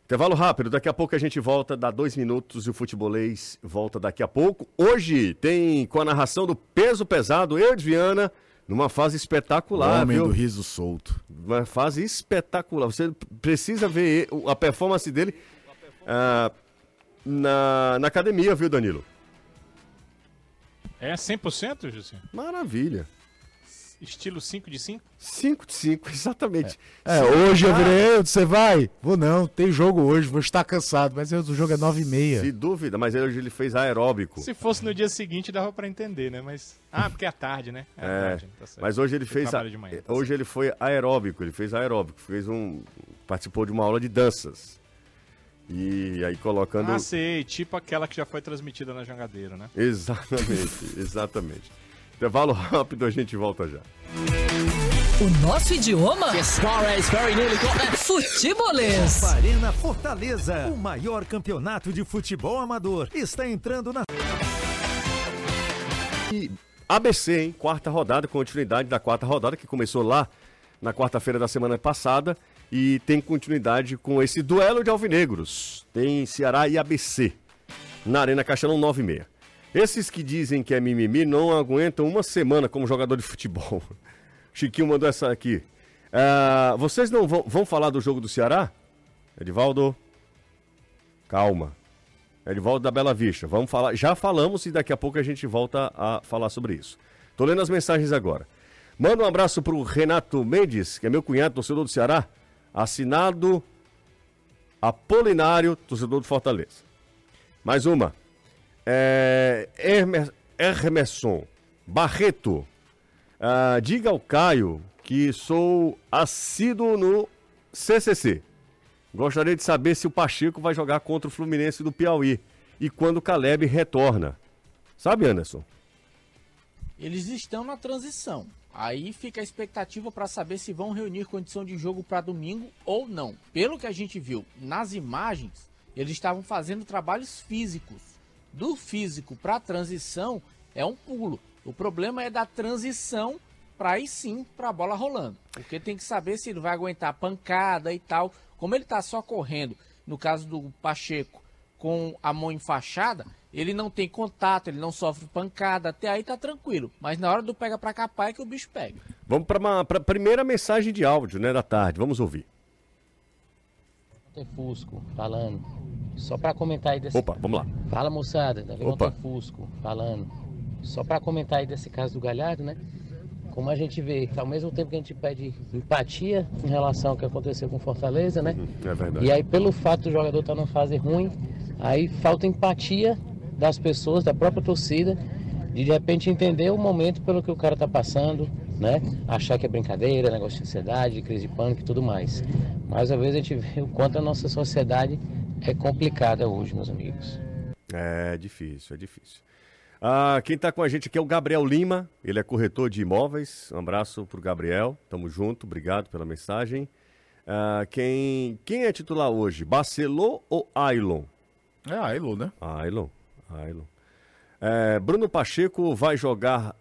Intervalo rápido, daqui a pouco a gente volta, dá dois minutos e o futebolês volta daqui a pouco. Hoje tem com a narração do peso pesado, Eudes Viana, numa fase espetacular. O homem viu? do riso solto. Uma fase espetacular. Você precisa ver a performance dele uh, na, na academia, viu, Danilo? É 100%, José? Maravilha. Estilo 5 de 5? 5 de 5, exatamente. É, hoje eu virei, você vai? Vou não, tem jogo hoje, vou estar cansado, mas o jogo é 9 e meia. Se dúvida, mas hoje ele fez aeróbico. Se fosse no dia seguinte dava pra entender, né? Mas. Ah, porque é à tarde, né? É, É, tarde, tá certo. mas hoje ele fez. a- manhã, tá Hoje ele foi aeróbico, ele fez aeróbico, fez um. participou de uma aula de danças. E aí colocando. Ah, sei, tipo aquela que já foi transmitida na Jangadeiro, né? Exatamente, exatamente. Intervalo rápido, a gente volta já. O nosso idioma? Futebolês. Arena Fortaleza, o maior campeonato de futebol amador, está entrando na ABC, hein? Quarta rodada, continuidade da quarta rodada, que começou lá na quarta-feira da semana passada e tem continuidade com esse duelo de alvinegros. Tem Ceará e ABC na Arena Castelão 96. Esses que dizem que é mimimi não aguentam uma semana como jogador de futebol. Chiquinho mandou essa aqui. Ah, vocês não vão, vão falar do jogo do Ceará? Edivaldo? Calma. Edivaldo da Bela Vista. Vamos falar. Já falamos e daqui a pouco a gente volta a falar sobre isso. Tô lendo as mensagens agora. Manda um abraço pro Renato Mendes, que é meu cunhado, torcedor do Ceará. Assinado Apolinário, torcedor do Fortaleza. Mais uma. É, Hermes, Hermeson Barreto. Ah, diga ao Caio que sou assíduo no CCC. Gostaria de saber se o Pacheco vai jogar contra o Fluminense do Piauí e quando o Caleb retorna. Sabe, Anderson? Eles estão na transição. Aí fica a expectativa para saber se vão reunir condição de jogo para domingo ou não. Pelo que a gente viu nas imagens, eles estavam fazendo trabalhos físicos. Do físico para a transição é um pulo. O problema é da transição para aí sim para a bola rolando. Porque tem que saber se ele vai aguentar pancada e tal. Como ele está só correndo, no caso do Pacheco, com a mão enfaixada, ele não tem contato, ele não sofre pancada, até aí tá tranquilo. Mas na hora do pega pra capar é que o bicho pega. Vamos para a primeira mensagem de áudio, né, da tarde. Vamos ouvir. Fusco falando. Só pra comentar aí desse. Opa, vamos lá. Fala moçada, Davi Opa. Fusco falando. Só pra comentar aí desse caso do Galhardo, né? Como a gente vê, ao mesmo tempo que a gente pede empatia em relação ao que aconteceu com Fortaleza, né? É verdade. E aí, pelo fato do jogador estar numa fase ruim, aí falta empatia das pessoas, da própria torcida, de de repente entender o momento pelo que o cara tá passando, né? Achar que é brincadeira, negócio de ansiedade, crise de pânico e tudo mais. Mais uma vez a gente vê o quanto a nossa sociedade é complicada hoje, meus amigos. É difícil, é difícil. Ah, quem está com a gente aqui é o Gabriel Lima, ele é corretor de imóveis. Um abraço pro Gabriel, tamo junto, obrigado pela mensagem. Ah, quem, quem é titular hoje, Barcelô ou Ailon? É Ailo, né? Ailon, Ailon. É, Bruno Pacheco vai jogar...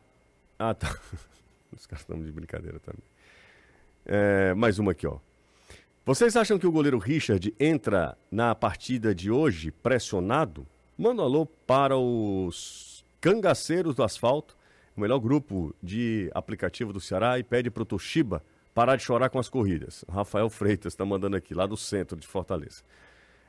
Ah, tá. Os caras estão de brincadeira também. É, mais uma aqui, ó. Vocês acham que o goleiro Richard entra na partida de hoje pressionado? Manda um alô para os cangaceiros do asfalto, o melhor grupo de aplicativo do Ceará, e pede para o Toshiba parar de chorar com as corridas. Rafael Freitas está mandando aqui, lá do centro de Fortaleza.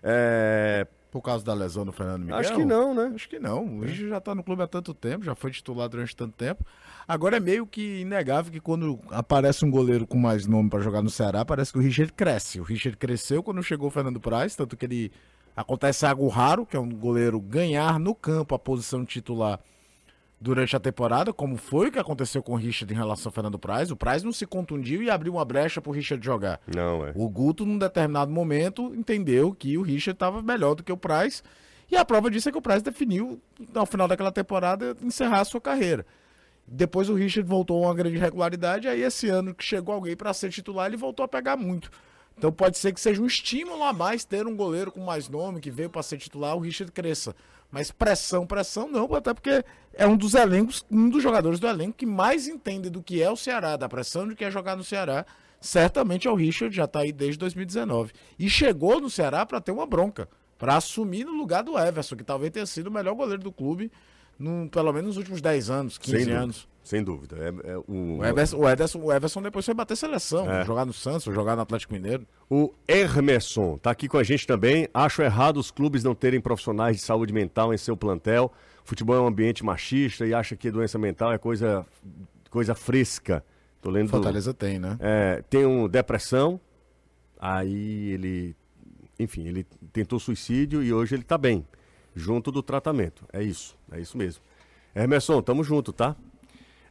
É, Por causa da lesão do Fernando Miguel? Acho que não, né? Acho que não. O Richard já tá no clube há tanto tempo, já foi titular durante tanto tempo. Agora é meio que inegável que quando aparece um goleiro com mais nome para jogar no Ceará, parece que o Richard cresce. O Richard cresceu quando chegou o Fernando Praz, tanto que ele acontece algo raro, que é um goleiro ganhar no campo a posição titular durante a temporada, como foi o que aconteceu com o Richard em relação ao Fernando Praz. O Praz não se contundiu e abriu uma brecha pro Richard jogar. não, é. O Guto, num determinado momento, entendeu que o Richard estava melhor do que o Price. E a prova disso é que o Price definiu, ao final daquela temporada, encerrar a sua carreira. Depois o Richard voltou a uma grande regularidade, aí esse ano que chegou alguém para ser titular, ele voltou a pegar muito. Então pode ser que seja um estímulo a mais ter um goleiro com mais nome, que veio para ser titular, o Richard cresça. Mas pressão, pressão não, até porque é um dos elencos, um dos jogadores do elenco que mais entende do que é o Ceará, da pressão de que é jogar no Ceará. Certamente é o Richard, já está aí desde 2019. E chegou no Ceará para ter uma bronca, para assumir no lugar do Everson, que talvez tenha sido o melhor goleiro do clube, pelo menos nos últimos 10 anos, 15 Sem dúvida. anos. Sem dúvida. É, é o, O Everson, o, Ederson, o Everson depois foi bater seleção, É. jogar no Santos, jogar no Atlético Mineiro. O Hermeson tá aqui com a gente também. Acho errado os clubes não terem profissionais de saúde mental em seu plantel. Futebol é um ambiente machista e acha que doença mental é coisa, coisa fresca. Tô lendo. Fortaleza tem, né? É, tem um depressão, aí ele, enfim, ele tentou suicídio e hoje ele tá bem, junto do tratamento. É isso, é isso mesmo. Emerson, tamo junto, tá?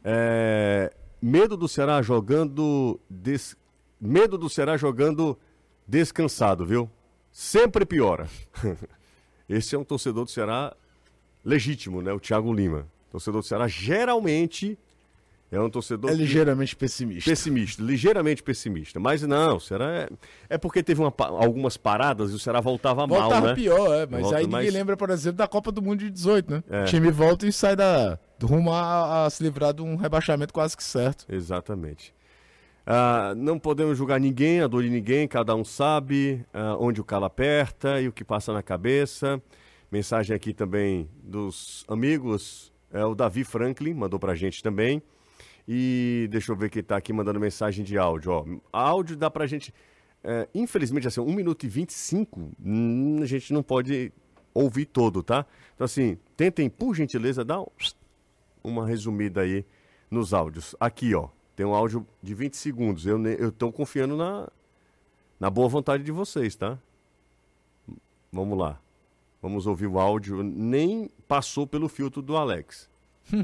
É, medo do Ceará jogando. Des... Medo do Ceará jogando descansado, viu? Sempre piora. Esse é um torcedor do Ceará legítimo, né? O Thiago Lima. Torcedor do Ceará geralmente é um torcedor. É que- ligeiramente pessimista. Pessimista, ligeiramente pessimista. Mas não, o Ceará é, é porque teve uma algumas paradas e o Ceará voltava mal, Voltava né? pior, é. Mas Volta aí ninguém lembra, por exemplo, da Copa do Mundo de 18, né? É. O time volta e sai da, rumo a, a se livrar de um rebaixamento quase que certo. Exatamente. Ah, não podemos julgar ninguém, a dor de ninguém, cada um sabe ah, onde o calo aperta e o que passa na cabeça. Mensagem aqui também dos amigos, é o Davi Franklin, mandou pra gente também. E deixa eu ver quem tá aqui mandando mensagem de áudio. Ó. Áudio dá pra gente. é, infelizmente, assim, 1 minuto e 25, hum, a gente não pode ouvir todo, tá? Então, assim, tentem, por gentileza, dar um- uma resumida aí nos áudios. Aqui, ó, tem um áudio de 20 segundos. Eu, tô confiando na, na boa vontade de vocês, tá? Vamos lá. Vamos ouvir o áudio. Nem passou pelo filtro do Alex.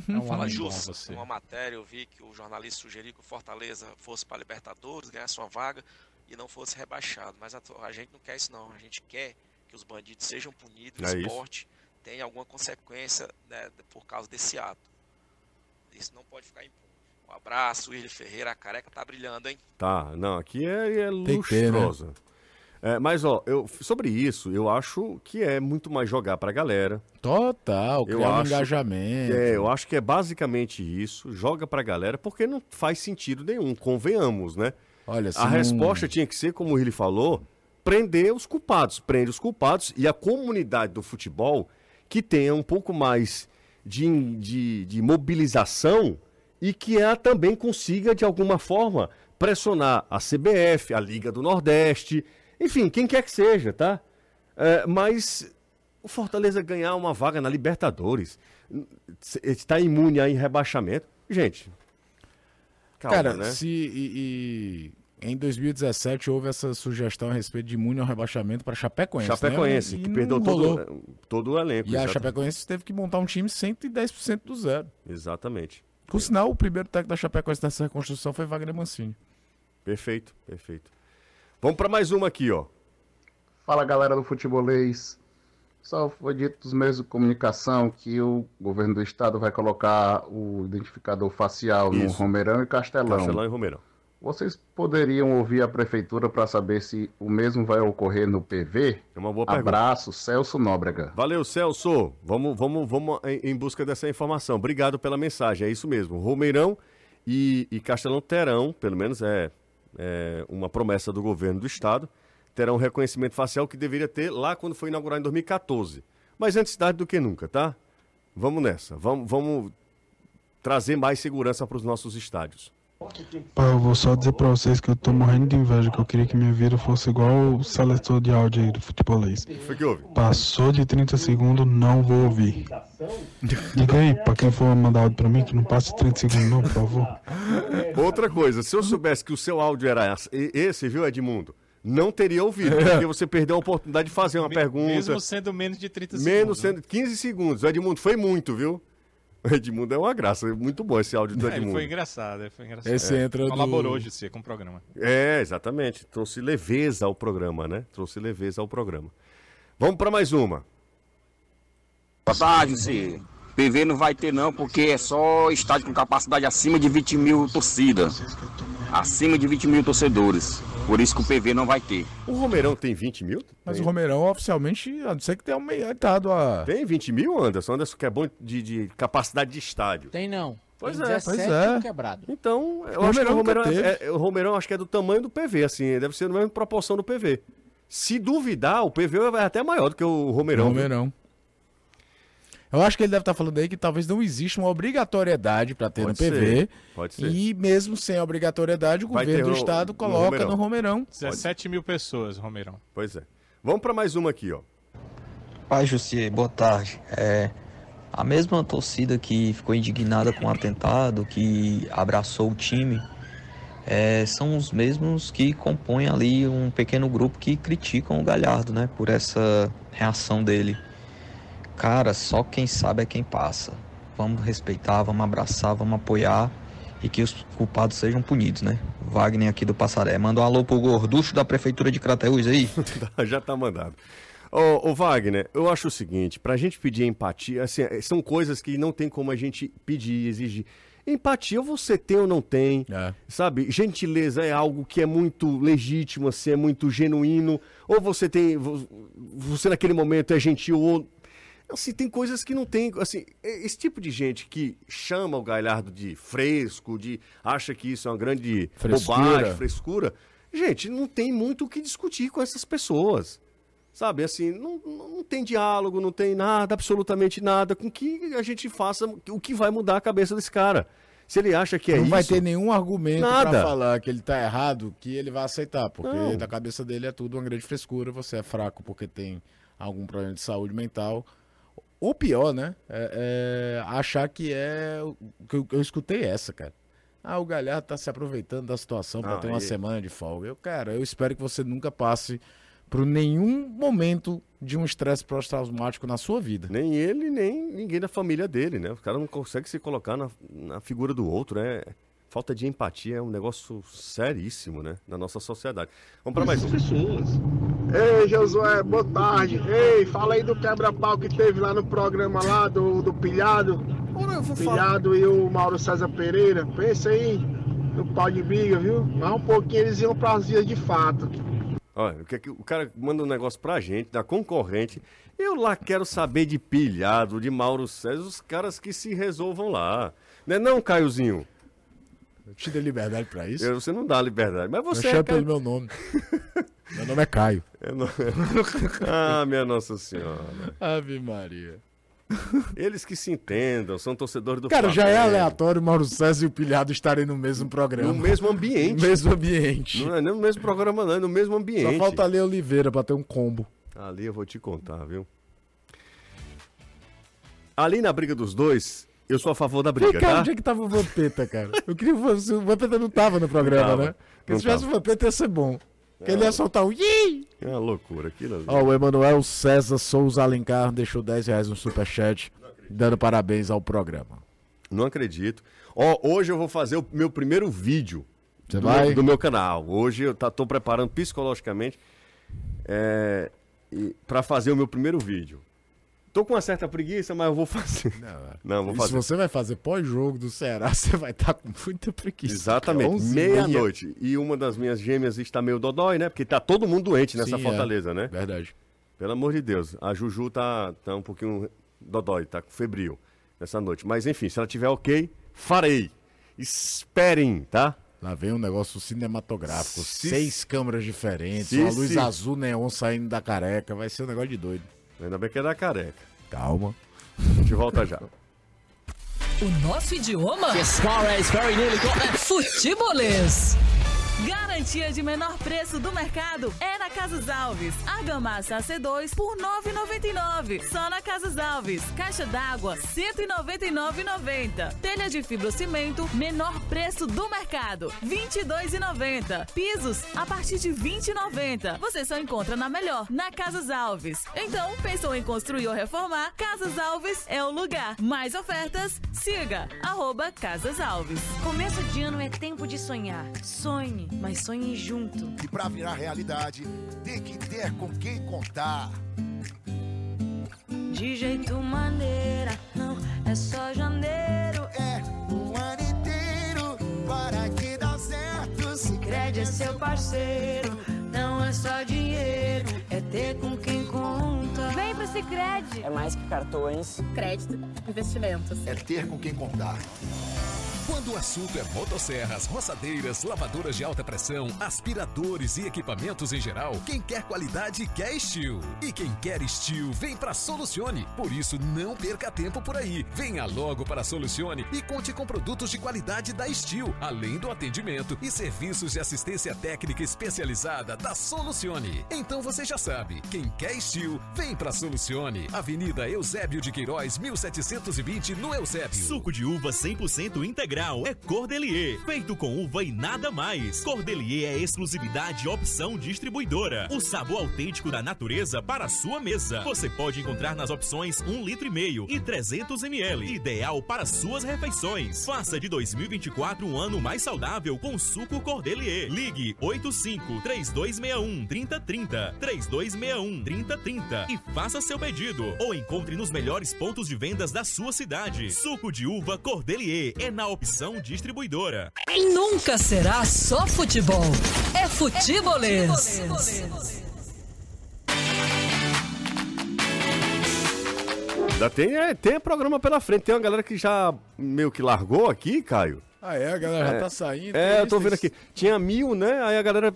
É um Fala, Jus. você. Uma matéria, eu vi que o jornalista sugeriu que o Fortaleza fosse para Libertadores, ganhasse uma vaga e não fosse rebaixado. Mas a, a gente não quer isso, não. A gente quer que os bandidos sejam punidos, É o isso. esporte tenha alguma consequência né, por causa desse ato. Isso não pode ficar impune. Um abraço, Willi Ferreira. A careca tá brilhando, hein? Tá, não, aqui é, é né? lustrosa. É, mas, ó, eu, sobre isso, eu acho que é muito mais jogar pra galera. Total, Eu criar um acho engajamento. É, eu acho que é basicamente isso. Joga pra galera, porque não faz sentido nenhum, convenhamos, né? Olha, A não- resposta tinha que ser, como ele falou, prender os culpados. Prende os culpados e a comunidade do futebol que tenha um pouco mais de, de, de mobilização e que ela também consiga, de alguma forma, pressionar a CBF, a Liga do Nordeste, enfim, quem quer que seja, tá? É, mas o Fortaleza ganhar uma vaga na Libertadores, está imune a rebaixamento. Gente, calma, Cara, né? se e, e em 2017 houve essa sugestão a respeito de imune ao rebaixamento para Chapecoense. Chapecoense, né? que perdeu todo, todo o elenco. E a exata- Chapecoense teve que montar um time 110% do zero. Exatamente. Por sinal, o primeiro técnico da Chapecoense nessa reconstrução foi Wagner Mancini. Perfeito, perfeito. Vamos para mais uma aqui, ó. Fala galera do futebolês. Só foi dito dos meios de comunicação que o governo do estado vai colocar o identificador facial no Isso. Romeirão e Castelão. Castelão e Romeirão. Vocês poderiam ouvir a prefeitura para saber se o mesmo vai ocorrer no PV? É uma boa pergunta. Abraço, Celso Nóbrega. Valeu, Celso. Vamos, vamos, vamos em, busca dessa informação. Obrigado pela mensagem. É isso mesmo. Romeirão e, e Castelão terão, pelo menos é, é uma promessa do governo do estado, terão um reconhecimento facial que deveria ter lá quando foi inaugurado em 2014. Mas antes tarde do que nunca, tá? Vamos nessa. Vamos, vamos trazer mais segurança para os nossos estádios. Pá, eu vou só dizer pra vocês que eu tô morrendo de inveja, que eu queria que minha vida fosse igual o seletor de áudio aí do futebolês. Foi que houve? Passou de 30 segundos, não vou ouvir. Diga aí, pra quem for mandar áudio pra mim, que não passe 30 segundos não, por favor. Outra coisa, se eu soubesse que o seu áudio era esse, viu, Edmundo? Não teria ouvido, porque você perdeu a oportunidade de fazer uma pergunta. Mesmo sendo menos de 30 Menos segundos. né? sendo 15 segundos. O Edmundo foi muito, viu? O Edmundo é uma graça. é Muito bom esse áudio do É, Edmundo. foi engraçado, foi engraçado. Esse É. entra do- Colaborou hoje sim, com o programa. É, exatamente. Trouxe leveza ao programa, né? Trouxe leveza ao programa. Vamos para mais uma. Boa tarde, José. PV não vai ter não, porque é só estádio com capacidade acima de 20 mil torcidas. Acima de 20 mil torcedores. Por isso que o PV não vai ter. O Romeirão tem 20 mil? Mas tem, o Romeirão, oficialmente, a não ser que tenha aumentado a. Tem 20 mil, Anderson? Anderson que é bom de, de capacidade de estádio. Tem não. Pois Tem é, 17 pois é. um quebrado. Então, eu O acho que o Romeirão Romeirão, é, é- o Romeirão acho que é do tamanho do PV, assim, deve ser da mesma proporção do PV. Se duvidar, o PV vai até maior do que o Romeirão. viu? Romeirão. Eu acho que ele deve estar falando aí que talvez não exista uma obrigatoriedade para ter Pode no PV. ser, pode ser. E mesmo sem a obrigatoriedade, o Vai governo do no- estado no coloca Romeirão. no Romeirão. 17 mil pessoas, Romeirão. Pois é. Vamos para mais uma aqui, ó. Pai Jussier, boa tarde. É, a mesma torcida que ficou indignada com o atentado, que abraçou o time, é, são os mesmos que compõem ali um pequeno grupo que criticam o Galhardo, né? Por essa reação dele. Cara, só quem sabe é quem passa. Vamos respeitar, vamos abraçar, vamos apoiar e que os culpados sejam punidos, né? Wagner aqui do Passaré. Manda um alô pro gorducho da Prefeitura de Crateús aí. Já tá mandado. Ô, ô, Wagner, eu acho o seguinte, pra gente pedir empatia, assim, são coisas que não tem como a gente pedir, exigir. Empatia você tem ou não tem, sabe? Gentileza é algo que é muito legítimo, assim, é muito genuíno. Ou você tem, vo- você naquele momento é gentil ou assim, tem coisas que não tem, assim, é- esse tipo de gente que chama o Galhardo de fresco, de acha que isso é uma grande Frescura. bobagem, frescura. Gente, não tem muito o que discutir com essas pessoas. Sabe, assim, não, não tem diálogo, não tem nada, absolutamente nada, com que a gente faça o que vai mudar a cabeça desse cara. Se ele acha que é não isso. vai ter nenhum argumento pra falar que ele tá errado que ele vai aceitar, porque Não. da cabeça dele é tudo uma grande frescura, você é fraco porque tem algum problema de saúde mental. Ou pior, né? É, é achar que é. que Eu, eu escutei essa, cara. Ah, o Galhardo tá se aproveitando da situação pra Ah, ter uma e- semana de folga. Eu, cara, eu espero que você nunca passe por nenhum momento de um estresse pós-traumático na sua vida. Nem ele, nem ninguém da família dele, né? O cara não consegue se colocar na, na figura do outro, né? Falta de empatia é um negócio seríssimo, né? Na nossa sociedade. Vamos para mais um. Ei, Josué, boa tarde. Ei, fala aí do quebra-pau que teve lá no programa lá do, do Pilhado. Pilhado e o Mauro César Pereira. Pensa aí no pau de briga, viu? Mais um pouquinho eles iam para as vias de fato. Olha, o, que é o cara manda um negócio pra gente, da concorrente. Eu lá quero saber de pilhado, de Mauro César, os caras que se resolvam lá. Não é não, Caiozinho? Eu te dei liberdade pra isso? Eu- você não dá liberdade, mas você eu é. chamo Caio- pelo meu nome. meu nome é Caio. É no- ah, minha Nossa Senhora. Ave Maria. Eles que se entendam, são torcedores do Cara, já é Flamengo. aleatório o Mauro César e o Pilhado estarem no mesmo programa. No mesmo ambiente. No mesmo ambiente. Não é nem no mesmo programa, não, é no mesmo ambiente. Só falta ali Oliveira pra ter um combo. Ali eu vou te contar, viu? Ali na briga dos dois, eu sou a favor da briga, Vem cá, tá? onde é que tava o Vampeta, cara? Eu queria que o Vampeta não tava no programa, tava, né? Porque se tivesse o Vampeta ia ser bom. Porque ele ia soltar o Ih! É uma loucura aquilo. Ó, o Emanuel César Souza Alencar deixou 10 reais no superchat, dando parabéns ao programa. Não acredito. Ó, hoje eu vou fazer o meu primeiro vídeo do? Meu, do meu canal. Hoje eu tá, tô preparando psicologicamente é, pra fazer o meu primeiro vídeo. Tô com uma certa preguiça, mas eu vou fazer. Não, vou E se fazer. você vai fazer pós-jogo do Ceará, você vai estar com muita preguiça. Exatamente, 11 e meia. meia-noite. E uma das minhas gêmeas está meio dodói, né? Porque tá todo mundo doente nessa Sim, é. fortaleza, né? Verdade. Pelo amor de Deus. A Juju tá, tá um pouquinho dodói, tá febril nessa noite. Mas enfim, se ela tiver ok, farei. Esperem, tá? Lá vem um negócio cinematográfico. Se- Seis câmeras diferentes, Se- uma luz se- azul neon saindo da careca. Vai ser um negócio de doido. Ainda bem que é da careca. Calma. A gente volta já. O nosso idioma? Futebolês. Garantia de menor preço do mercado é na Casas Alves. Argamassa AC2 por R$ 9,99. Só na Casas Alves. Caixa d'água R$ 199,90. Telha de fibrocimento, menor preço do mercado R$ 22,90. Pisos a partir de R$ 20,90. Você só encontra na melhor, na Casas Alves. Então, pensou em construir ou reformar? Casas Alves é o lugar. Mais ofertas? Siga arroba Casas Alves. Começo de ano é tempo de sonhar. Sonhe, mas sonhe junto. E pra virar realidade, tem que ter com quem contar. De jeito maneira, não é só janeiro. É o ano inteiro para que dá certo. Sicredi é seu parceiro, não é só dinheiro, é ter com quem conta. Vem pro Sicredi. É mais que cartões. Crédito, investimentos. É ter com quem contar. Quando o assunto é motosserras, roçadeiras, lavadoras de alta pressão, aspiradores e equipamentos em geral, quem quer qualidade quer Steel. E quem quer Steel vem pra Solucione. Por isso, não perca tempo por aí. Venha logo para Solucione e conte com produtos de qualidade da Steel, além do atendimento e serviços de assistência técnica especializada da Solucione. Então você já sabe, quem quer Steel, vem pra Solucione. Avenida Eusébio de Queiroz, 1720, no Eusébio. Suco de uva 100% integral é Cordelier, feito com uva e nada mais. Cordelier é exclusividade e opção distribuidora. O sabor autêntico da natureza para a sua mesa. Você pode encontrar nas opções 1 litro e meio e 300 ml, ideal para suas refeições. Faça de 2024 um ano mais saudável com suco Cordelier. Ligue 85 3261 3030 3261 3030 e faça seu pedido ou encontre nos melhores pontos de vendas da sua cidade. Suco de uva Cordelier é na opção distribuidora. Nunca será só futebol. É futebolês. Ainda tem, é, tem programa pela frente. Tem uma galera que já meio que largou aqui, Caio. Ah, é? A galera já É. tá saindo. É, eu tô vendo aqui. Tinha mil, né? Aí a galera.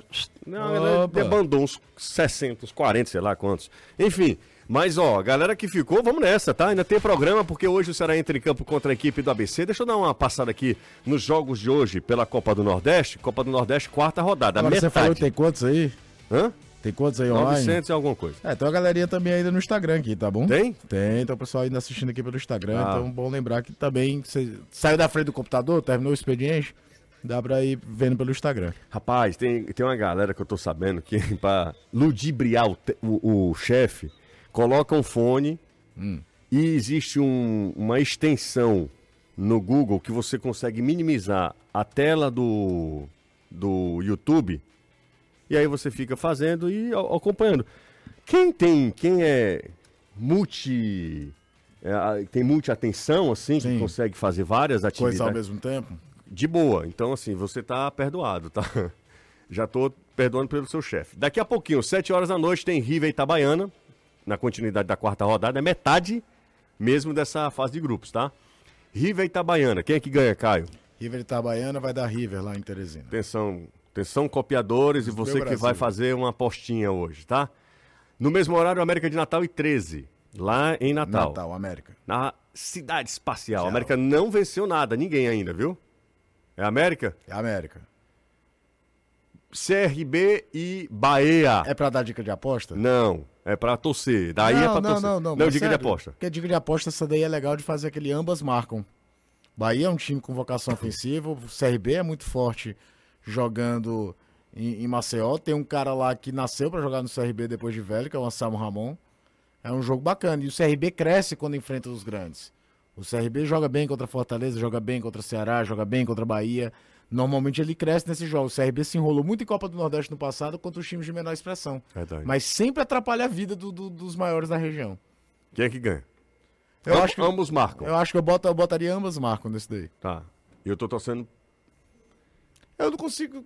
Não, a galera debandou uns 60, uns 40, sei lá quantos. Enfim. Mas, ó, galera que ficou, vamos nessa, tá? Ainda tem programa, porque hoje o Ceará entra em campo contra a equipe do ABC. Deixa eu dar uma passada aqui nos jogos de hoje pela Copa do Nordeste. Copa do Nordeste, quarta rodada. Agora você metade. falou que tem quantos aí? Hã? Tem quantos aí online? 900 e alguma coisa. É, tem uma galerinha também ainda no Instagram aqui, tá bom? Tem? Tem, então o pessoal ainda assistindo aqui pelo Instagram. Ah. Então, bom lembrar que também você saiu da frente do computador, terminou o expediente, dá pra ir vendo pelo Instagram. Rapaz, tem, tem uma galera que eu tô sabendo que pra ludibriar o, o, o chefe, coloca um fone e existe um- uma extensão no Google que você consegue minimizar a tela do, do YouTube e aí você fica fazendo e acompanhando. Quem tem, quem é multi... é, tem multi-atenção, assim, que consegue fazer várias atividades. Coisa ao mesmo tempo? De boa. Então, assim, você tá perdoado, tá? Já tô perdoando pelo seu chefe. Daqui a pouquinho, 7 horas da noite, tem River e Itabaiana, na continuidade da quarta rodada. É metade mesmo dessa fase de grupos, tá? River e Itabaiana. Quem é que ganha, Caio? River Itabaiana vai dar River lá em Teresina. Atenção, atenção copiadores e você que vai fazer uma apostinha hoje, tá? No mesmo horário, América de Natal e 13, lá em Natal. Natal, América. Na Cidade Espacial. A América não venceu nada, ninguém ainda, viu? É América? É América. CRB e Bahia. É pra dar dica de aposta? Não, é pra torcer. Daí não, é pra não, torcer. não, não, Não, dica de aposta. Porque dica de aposta, essa daí é legal de fazer aquele ambas marcam. Bahia é um time com vocação ofensiva, o CRB é muito forte jogando em, em Maceió. Tem um cara lá que nasceu pra jogar no CRB depois de velho, que é o Anselmo Ramon. É um jogo bacana. E o CRB cresce quando enfrenta os grandes. O CRB joga bem contra Fortaleza, joga bem contra Ceará, joga bem contra Bahia. Normalmente ele cresce nesses jogos. O CRB se enrolou muito em Copa do Nordeste no passado contra os times de menor expressão. Verdade. Mas sempre atrapalha a vida do- do- dos maiores da região. Quem é que ganha? Eu Am- acho que- Ambos marcam. Eu acho que eu, boto, eu botaria ambas marcam nesse daí. Tá. E eu tô torcendo. Eu não consigo.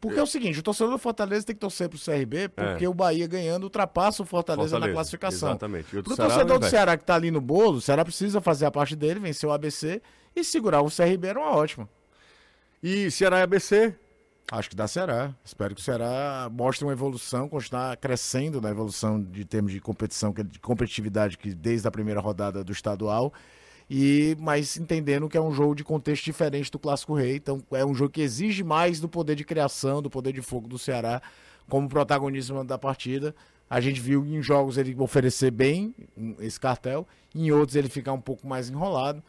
Porque é o seguinte, o torcedor do Fortaleza tem que torcer pro CRB, porque É. o Bahia ganhando ultrapassa o Fortaleza, Fortaleza, na classificação. exatamente. E o Pro Ceará, torcedor do. Ceará que tá ali no bolo, o Ceará precisa fazer a parte dele, vencer o ABC e segurar o CRB era uma ótima. E Ceará e ABC? Acho que dá Ceará. Espero que o Ceará mostre uma evolução, continuar crescendo na evolução de termos de competição, que- de competitividade que desde a primeira rodada do estadual. E mas entendendo que é um jogo de contexto diferente do Clássico Rei, então é um jogo que exige mais do poder de criação, do poder de fogo do Ceará como protagonismo da partida. A gente viu em jogos ele oferecer bem esse cartel, em outros ele ficar um pouco mais enrolado.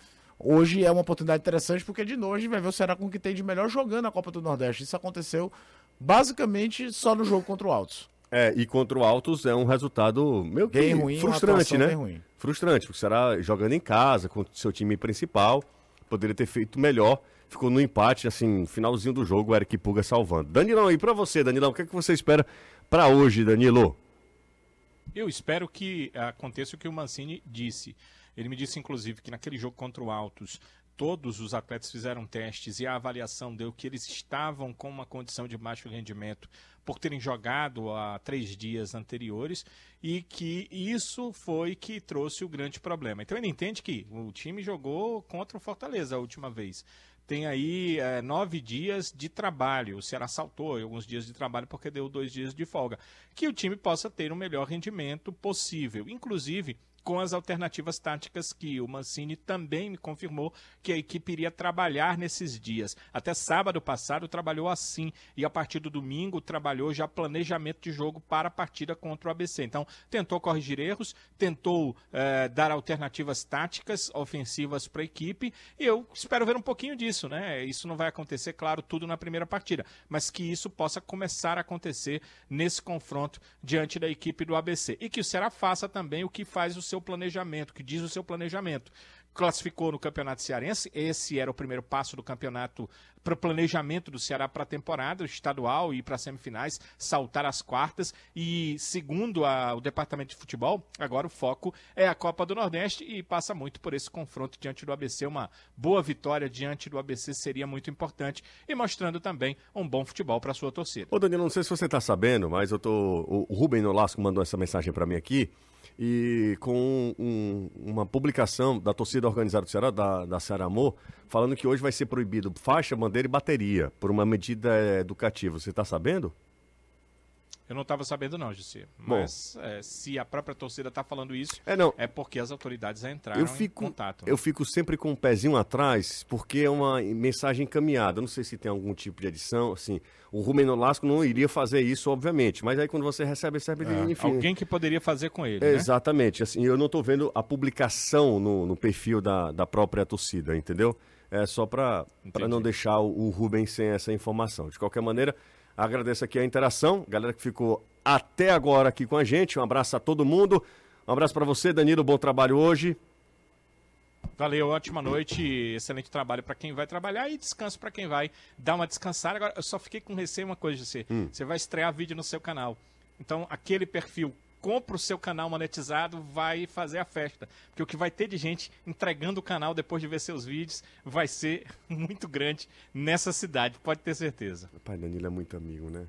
Hoje é uma oportunidade interessante porque de novo a gente vai ver o Ceará com o que tem de melhor jogando a Copa do Nordeste. Isso aconteceu basicamente só no jogo contra o Altos. É, e contra o Altos é um resultado meio que Bem ruim, frustrante, né? bem ruim. Frustrante, porque será jogando em casa, com o seu time principal, poderia ter feito melhor. Ficou no empate, assim, finalzinho do jogo, o Eric Puga salvando. Danilão, e pra você, Danilão, o que, é que você espera pra hoje, Danilo? Eu espero que aconteça o que o Mancini disse. Ele me disse, inclusive, que naquele jogo contra o Altos, todos os atletas fizeram testes e a avaliação deu que eles estavam com uma condição de baixo rendimento por terem jogado há três dias anteriores e que isso foi que trouxe o grande problema. Então ele entende que o time jogou contra o Fortaleza a última vez. Tem aí eh, nove dias de trabalho. O Ceará saltou alguns dias de trabalho porque deu dois dias de folga. Que o time possa ter o melhor rendimento possível. Inclusive, com as alternativas táticas que o Mancini também me confirmou que a equipe iria trabalhar nesses dias. Até sábado passado trabalhou assim e a partir do domingo trabalhou já planejamento de jogo para a partida contra o ABC. Então tentou corrigir erros, tentou eh, dar alternativas táticas ofensivas para a equipe e eu espero ver um pouquinho disso, né? Isso não vai acontecer, claro, tudo na primeira partida, mas que isso possa começar a acontecer nesse confronto diante da equipe do ABC e que o Ceará faça também o que faz o seu planejamento, que diz o seu planejamento. Classificou no Campeonato Cearense, esse era o primeiro passo do campeonato para o planejamento do Ceará para a temporada estadual e para as semifinais, saltar às quartas. E segundo a- o departamento de futebol, agora o foco é a Copa do Nordeste e passa muito por esse confronto diante do ABC. Uma boa vitória diante do ABC seria muito importante e mostrando também um bom futebol para a sua torcida. Ô, Danilo, não sei se você tá sabendo, mas eu tô. O Rubem Nolasco mandou essa mensagem para mim aqui. E com um- uma publicação da torcida organizada do Ceará, da, da Ceará Amor, falando que hoje vai ser proibido faixa, bandeira e bateria, por uma medida eh, educativa. Você tá sabendo? Eu não estava sabendo não, Jussi. Bom. Mas é, se a própria torcida está falando isso, É, não. porque as autoridades já entraram Eu em fico, contato. eu fico sempre com o pezinho atrás, porque é uma mensagem encaminhada. Eu não sei se tem algum tipo de edição, assim. O Rubem Nolasco não iria fazer isso, obviamente. Mas aí quando você recebe, recebe, enfim. É, Alguém que poderia fazer com ele, né? Exatamente. Assim, eu não estou vendo a publicação no, no perfil da, da própria torcida, entendeu? É só para não deixar o, o Rubem sem essa informação. De qualquer maneira, agradeço aqui a interação, galera que ficou até agora aqui com a gente. Um abraço a todo mundo. Um abraço para você, Danilo. Bom trabalho hoje. Valeu, ótima noite, excelente trabalho para quem vai trabalhar e descanso para quem vai dar uma descansada. Agora, eu só fiquei com receio uma coisa, você. Hum. Você vai estrear vídeo no seu canal. Então, aquele perfil compra o seu canal monetizado, vai fazer a festa. Porque o que vai ter de gente entregando o canal depois de ver seus vídeos vai ser muito grande nessa cidade, pode ter certeza. Pai, Danilo é muito amigo, né?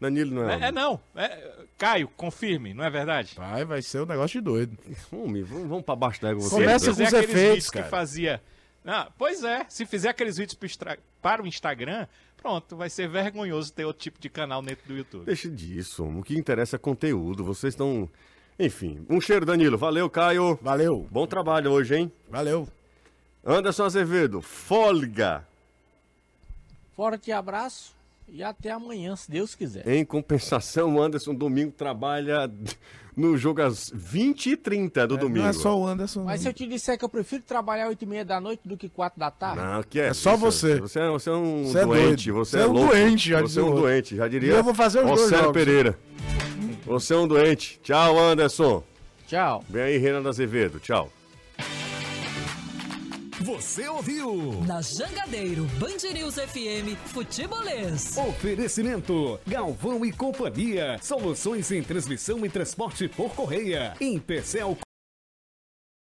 Danilo não é. É, é não. É, Caio, confirme, não é verdade? Vai, vai ser um negócio de doido. Vamos, vamos, vamos pra baixo d'égua. você. Começa Se com fizer os aqueles efeitos, vídeos cara. que fazia. Ah, pois é, se fizer aqueles vídeos para o Instagram, pronto, vai ser vergonhoso ter outro tipo de canal dentro do YouTube. Deixa disso. O que interessa é conteúdo. Vocês estão. Enfim, um cheiro, Danilo. Valeu, Caio. Valeu. Bom trabalho hoje, hein? Valeu. Anderson Azevedo, folga. Forte abraço e até amanhã, se Deus quiser. Em compensação, Anderson domingo trabalha no jogo às 20h30 do domingo. Não é só o Anderson. Mas se eu te disser que eu prefiro trabalhar 8 e meia da noite do que 4 da tarde? Não, que é, É só isso, você. Você é, você é um Você é doente. doido. Você Você é, é um louco. doente, já Você é um o outro. doente, já diria. E eu vou fazer os dois Rosélio jogos. Pereira. Você é um doente. Tchau, Anderson. Tchau. Vem aí, Renan Azevedo. Tchau. Você ouviu? Na Jangadeiro, Band News FM, Futebolês. Oferecimento: Galvão e Companhia. Soluções em transmissão e transporte por correia. Em Pecel